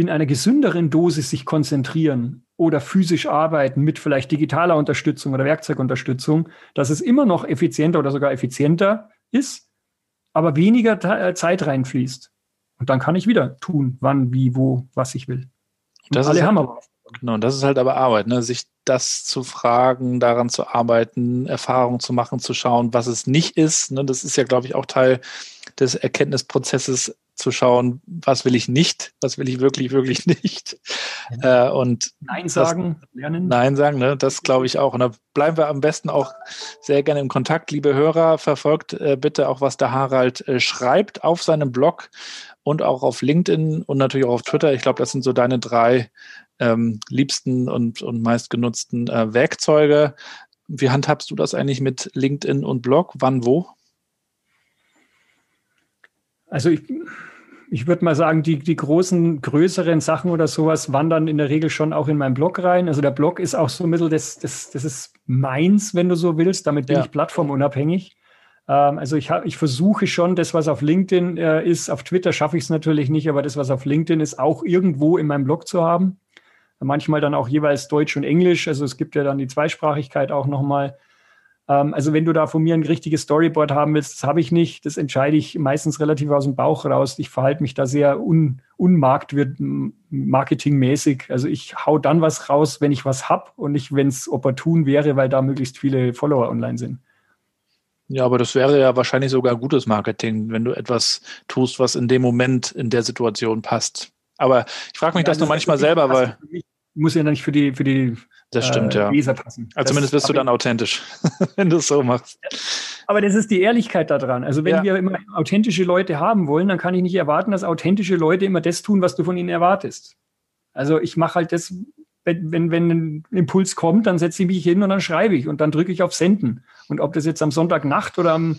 in einer gesünderen Dosis sich konzentrieren oder physisch arbeiten mit vielleicht digitaler Unterstützung oder Werkzeugunterstützung, dass es immer noch effizienter oder sogar effizienter ist, aber weniger äh, Zeit reinfließt. Und dann kann ich wieder tun, wann, wie, wo, was ich will. das alle haben aber. Genau, das ist halt aber Arbeit, ne? sich das zu fragen, daran zu arbeiten, Erfahrungen zu machen, zu schauen, was es nicht ist. Ne? Das ist ja, glaube ich, auch Teil des Erkenntnisprozesses, zu schauen, was will ich nicht, was will ich wirklich, wirklich nicht. Äh, und Nein sagen, das, lernen. Nein sagen, ne, das glaube ich auch. Und da bleiben wir am besten auch sehr gerne im Kontakt. Liebe Hörer, verfolgt äh, bitte auch, was der Harald äh, schreibt auf seinem Blog und auch auf LinkedIn und natürlich auch auf Twitter. Ich glaube, das sind so deine drei ähm, liebsten und, und meistgenutzten äh, Werkzeuge. Wie handhabst du das eigentlich mit LinkedIn und Blog? Wann, wo? Also ich, ich würde mal sagen, die, die großen, größeren Sachen oder sowas wandern in der Regel schon auch in meinen Blog rein. Also der Blog ist auch so ein bisschen, das, das, das ist meins, wenn du so willst. Damit bin ja. ich plattformunabhängig. Ähm, also ich, ich versuche schon, das, was auf LinkedIn äh, ist, auf Twitter schaffe ich es natürlich nicht, aber das, was auf LinkedIn ist, auch irgendwo in meinem Blog zu haben. Manchmal dann auch jeweils Deutsch und Englisch. Also es gibt ja dann die Zweisprachigkeit auch nochmal. Ähm, also wenn du da von mir ein richtiges Storyboard haben willst, das habe ich nicht. Das entscheide ich meistens relativ aus dem Bauch raus. Ich verhalte mich da sehr un, unmarketingmäßig. Also ich hau dann was raus, wenn ich was habe und nicht, wenn es opportun wäre, weil da möglichst viele Follower online sind. Ja, aber das wäre ja wahrscheinlich sogar gutes Marketing, wenn du etwas tust, was in dem Moment in der Situation passt. Aber ich frage mich ja, das, das nur manchmal selber, weil. Muss ja nicht für die, für die das stimmt, äh, Leser passen. Also zumindest bist du dann authentisch, wenn du es so machst. Aber das ist die Ehrlichkeit daran. Also wenn ja. wir immer authentische Leute haben wollen, dann kann ich nicht erwarten, dass authentische Leute immer das tun, was du von ihnen erwartest. Also ich mache halt das, wenn, wenn, wenn ein Impuls kommt, dann setze ich mich hin und dann schreibe ich und dann drücke ich auf Senden. Und ob das jetzt am Sonntagnacht oder am,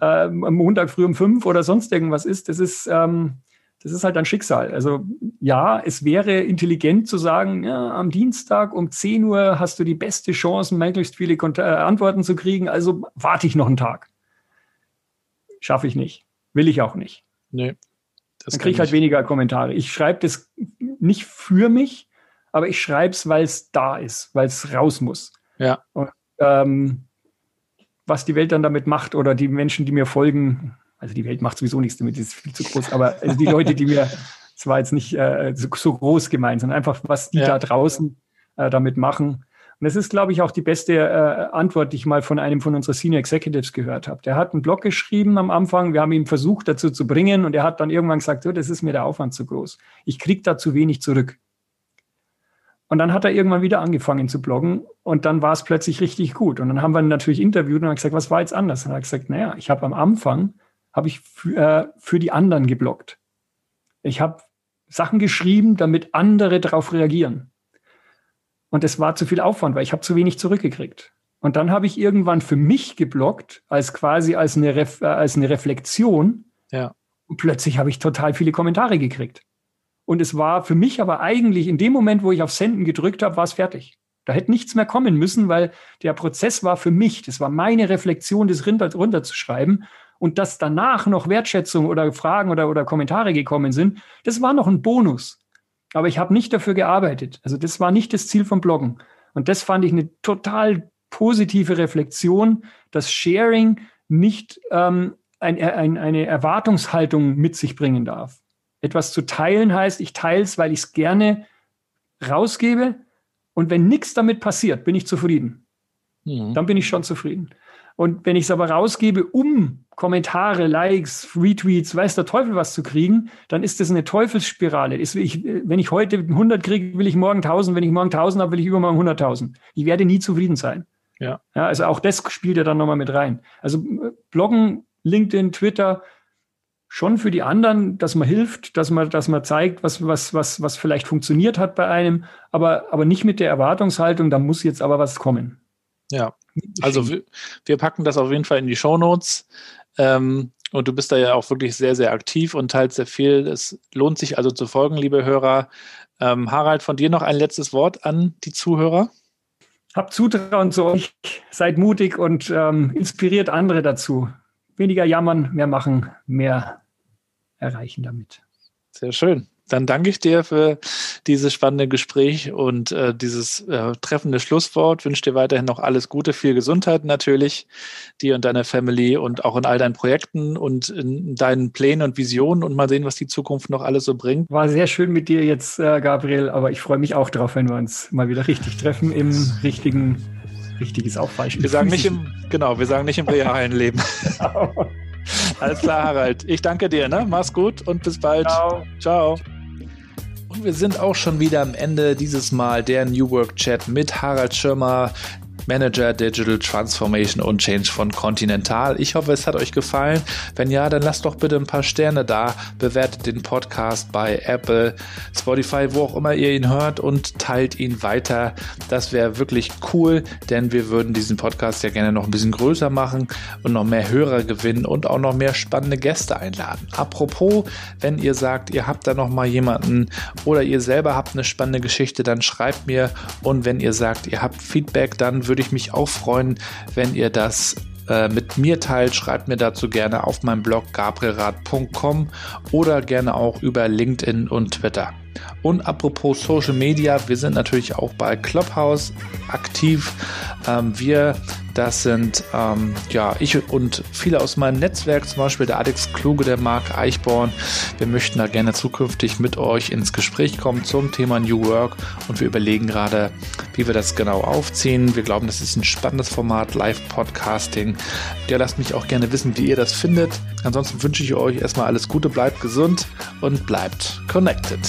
äh, am Montag früh um fünf oder sonst irgendwas ist, das ist, ähm, das ist halt ein Schicksal. Also ja, es wäre intelligent zu sagen, ja, am Dienstag um 10 Uhr hast du die beste Chance, möglichst viele Kont äh, Antworten zu kriegen, also warte ich noch einen Tag. Schaffe ich nicht. Will ich auch nicht. Nee. Dann kriege ich halt weniger Kommentare. Ich schreibe das nicht für mich, aber ich schreibe es, weil es da ist, weil es raus muss. Ja. Und, ähm, was die Welt dann damit macht oder die Menschen, die mir folgen, also die Welt macht sowieso nichts damit, ist viel zu groß, aber also die Leute, die mir, es war jetzt nicht äh, so, so, groß gemeint, sondern einfach, was die ja. da draußen äh, damit machen. Und das ist, glaube ich, auch die beste äh, Antwort, die ich mal von einem von unseren Senior Executives gehört habe. Der hat einen Blog geschrieben am Anfang, wir haben ihn versucht dazu zu bringen und er hat dann irgendwann gesagt, oh, das ist mir der Aufwand zu groß. Ich kriege da zu wenig zurück. Und dann hat er irgendwann wieder angefangen zu bloggen und dann war es plötzlich richtig gut. Und dann haben wir ihn natürlich interviewt und haben gesagt, was war jetzt anders? Und er hat gesagt, naja, ich habe am Anfang habe ich für, äh, für die anderen geblockt. Ich habe Sachen geschrieben, damit andere darauf reagieren. Und es war zu viel Aufwand, weil ich habe zu wenig zurückgekriegt. Und dann habe ich irgendwann für mich geblockt, als quasi als eine, Ref, äh, als eine Reflexion. Ja. Und plötzlich habe ich total viele Kommentare gekriegt. Und es war für mich aber eigentlich in dem Moment, wo ich auf Senden gedrückt habe, war es fertig. Da hätte nichts mehr kommen müssen, weil der Prozess war für mich, das war meine Reflexion, das runterzuschreiben und dass danach noch Wertschätzung oder Fragen oder, oder Kommentare gekommen sind, das war noch ein Bonus. Aber ich habe nicht dafür gearbeitet. Also das war nicht das Ziel vom Bloggen. Und das fand ich eine total positive Reflexion, dass Sharing nicht ähm, ein, ein, eine Erwartungshaltung mit sich bringen darf. Etwas zu teilen heißt, ich teile es, weil ich es gerne rausgebe und wenn nichts damit passiert, bin ich zufrieden. Mhm. Dann bin ich schon zufrieden. Und wenn ich es aber rausgebe, um Kommentare, Likes, Retweets, weiß der Teufel was zu kriegen, dann ist das eine Teufelsspirale. Ist, ich, wenn ich heute 100 kriege, will ich morgen 1000. Wenn ich morgen 1000 habe, will ich übermorgen 100.000. Ich werde nie zufrieden sein. Ja. ja. Also auch das spielt ja dann nochmal mit rein. Also äh, Bloggen, LinkedIn, Twitter, schon für die anderen, dass man hilft, dass man, dass man zeigt, was, was, was, was vielleicht funktioniert hat bei einem, aber, aber nicht mit der Erwartungshaltung, da muss jetzt aber was kommen. Ja, also wir, wir, packen das auf jeden Fall in die Show Notes. Ähm, und du bist da ja auch wirklich sehr, sehr aktiv und teilst sehr viel. Es lohnt sich also zu folgen, liebe Hörer. Ähm, Harald, von dir noch ein letztes Wort an die Zuhörer. Habt Zutrauen zu euch, seid mutig und ähm, inspiriert andere dazu. Weniger jammern, mehr machen, mehr erreichen damit. Sehr schön. Dann danke ich dir für dieses spannende Gespräch und äh, dieses äh, treffende Schlusswort. Wünsche dir weiterhin noch alles Gute, viel Gesundheit natürlich, dir und deiner Family und auch in all deinen Projekten und in deinen Plänen und Visionen und mal sehen, was die Zukunft noch alles so bringt. War sehr schön mit dir jetzt, äh, Gabriel, aber ich freue mich auch drauf, wenn wir uns mal wieder richtig treffen im richtigen, richtiges Aufweichen. Wir sagen nicht im, genau, wir sagen nicht im realen Leben. Genau. Alles klar, Harald. Ich danke dir, ne? Mach's gut und bis bald. Ciao. Ciao. Und wir sind auch schon wieder am Ende dieses Mal der New Work Chat mit Harald Schirmer, Manager Digital Transformation und Change von Continental. Ich hoffe, es hat euch gefallen. Wenn ja, dann lasst doch bitte ein paar Sterne da, bewertet den Podcast bei Apple, Spotify, wo auch immer ihr ihn hört und teilt ihn weiter. Das wäre wirklich cool, denn wir würden diesen Podcast ja gerne noch ein bisschen größer machen und noch mehr Hörer gewinnen und auch noch mehr spannende Gäste einladen. Apropos, wenn ihr sagt, ihr habt da noch mal jemanden oder ihr selber habt eine spannende Geschichte, dann schreibt mir und wenn ihr sagt, ihr habt Feedback, dann würde würde ich mich auch freuen, wenn ihr das äh, mit mir teilt. Schreibt mir dazu gerne auf meinem Blog gabrielrad.com oder gerne auch über LinkedIn und Twitter. Und apropos Social Media, wir sind natürlich auch bei Clubhouse aktiv. Ähm, wir, das sind ähm, ja ich und viele aus meinem Netzwerk, zum Beispiel der Alex Kluge, der Marc Eichborn. Wir möchten da gerne zukünftig mit euch ins Gespräch kommen zum Thema New Work und wir überlegen gerade, wie wir das genau aufziehen. Wir glauben, das ist ein spannendes Format, Live-Podcasting. Ja, lasst mich auch gerne wissen, wie ihr das findet. Ansonsten wünsche ich euch erstmal alles Gute, bleibt gesund und bleibt connected.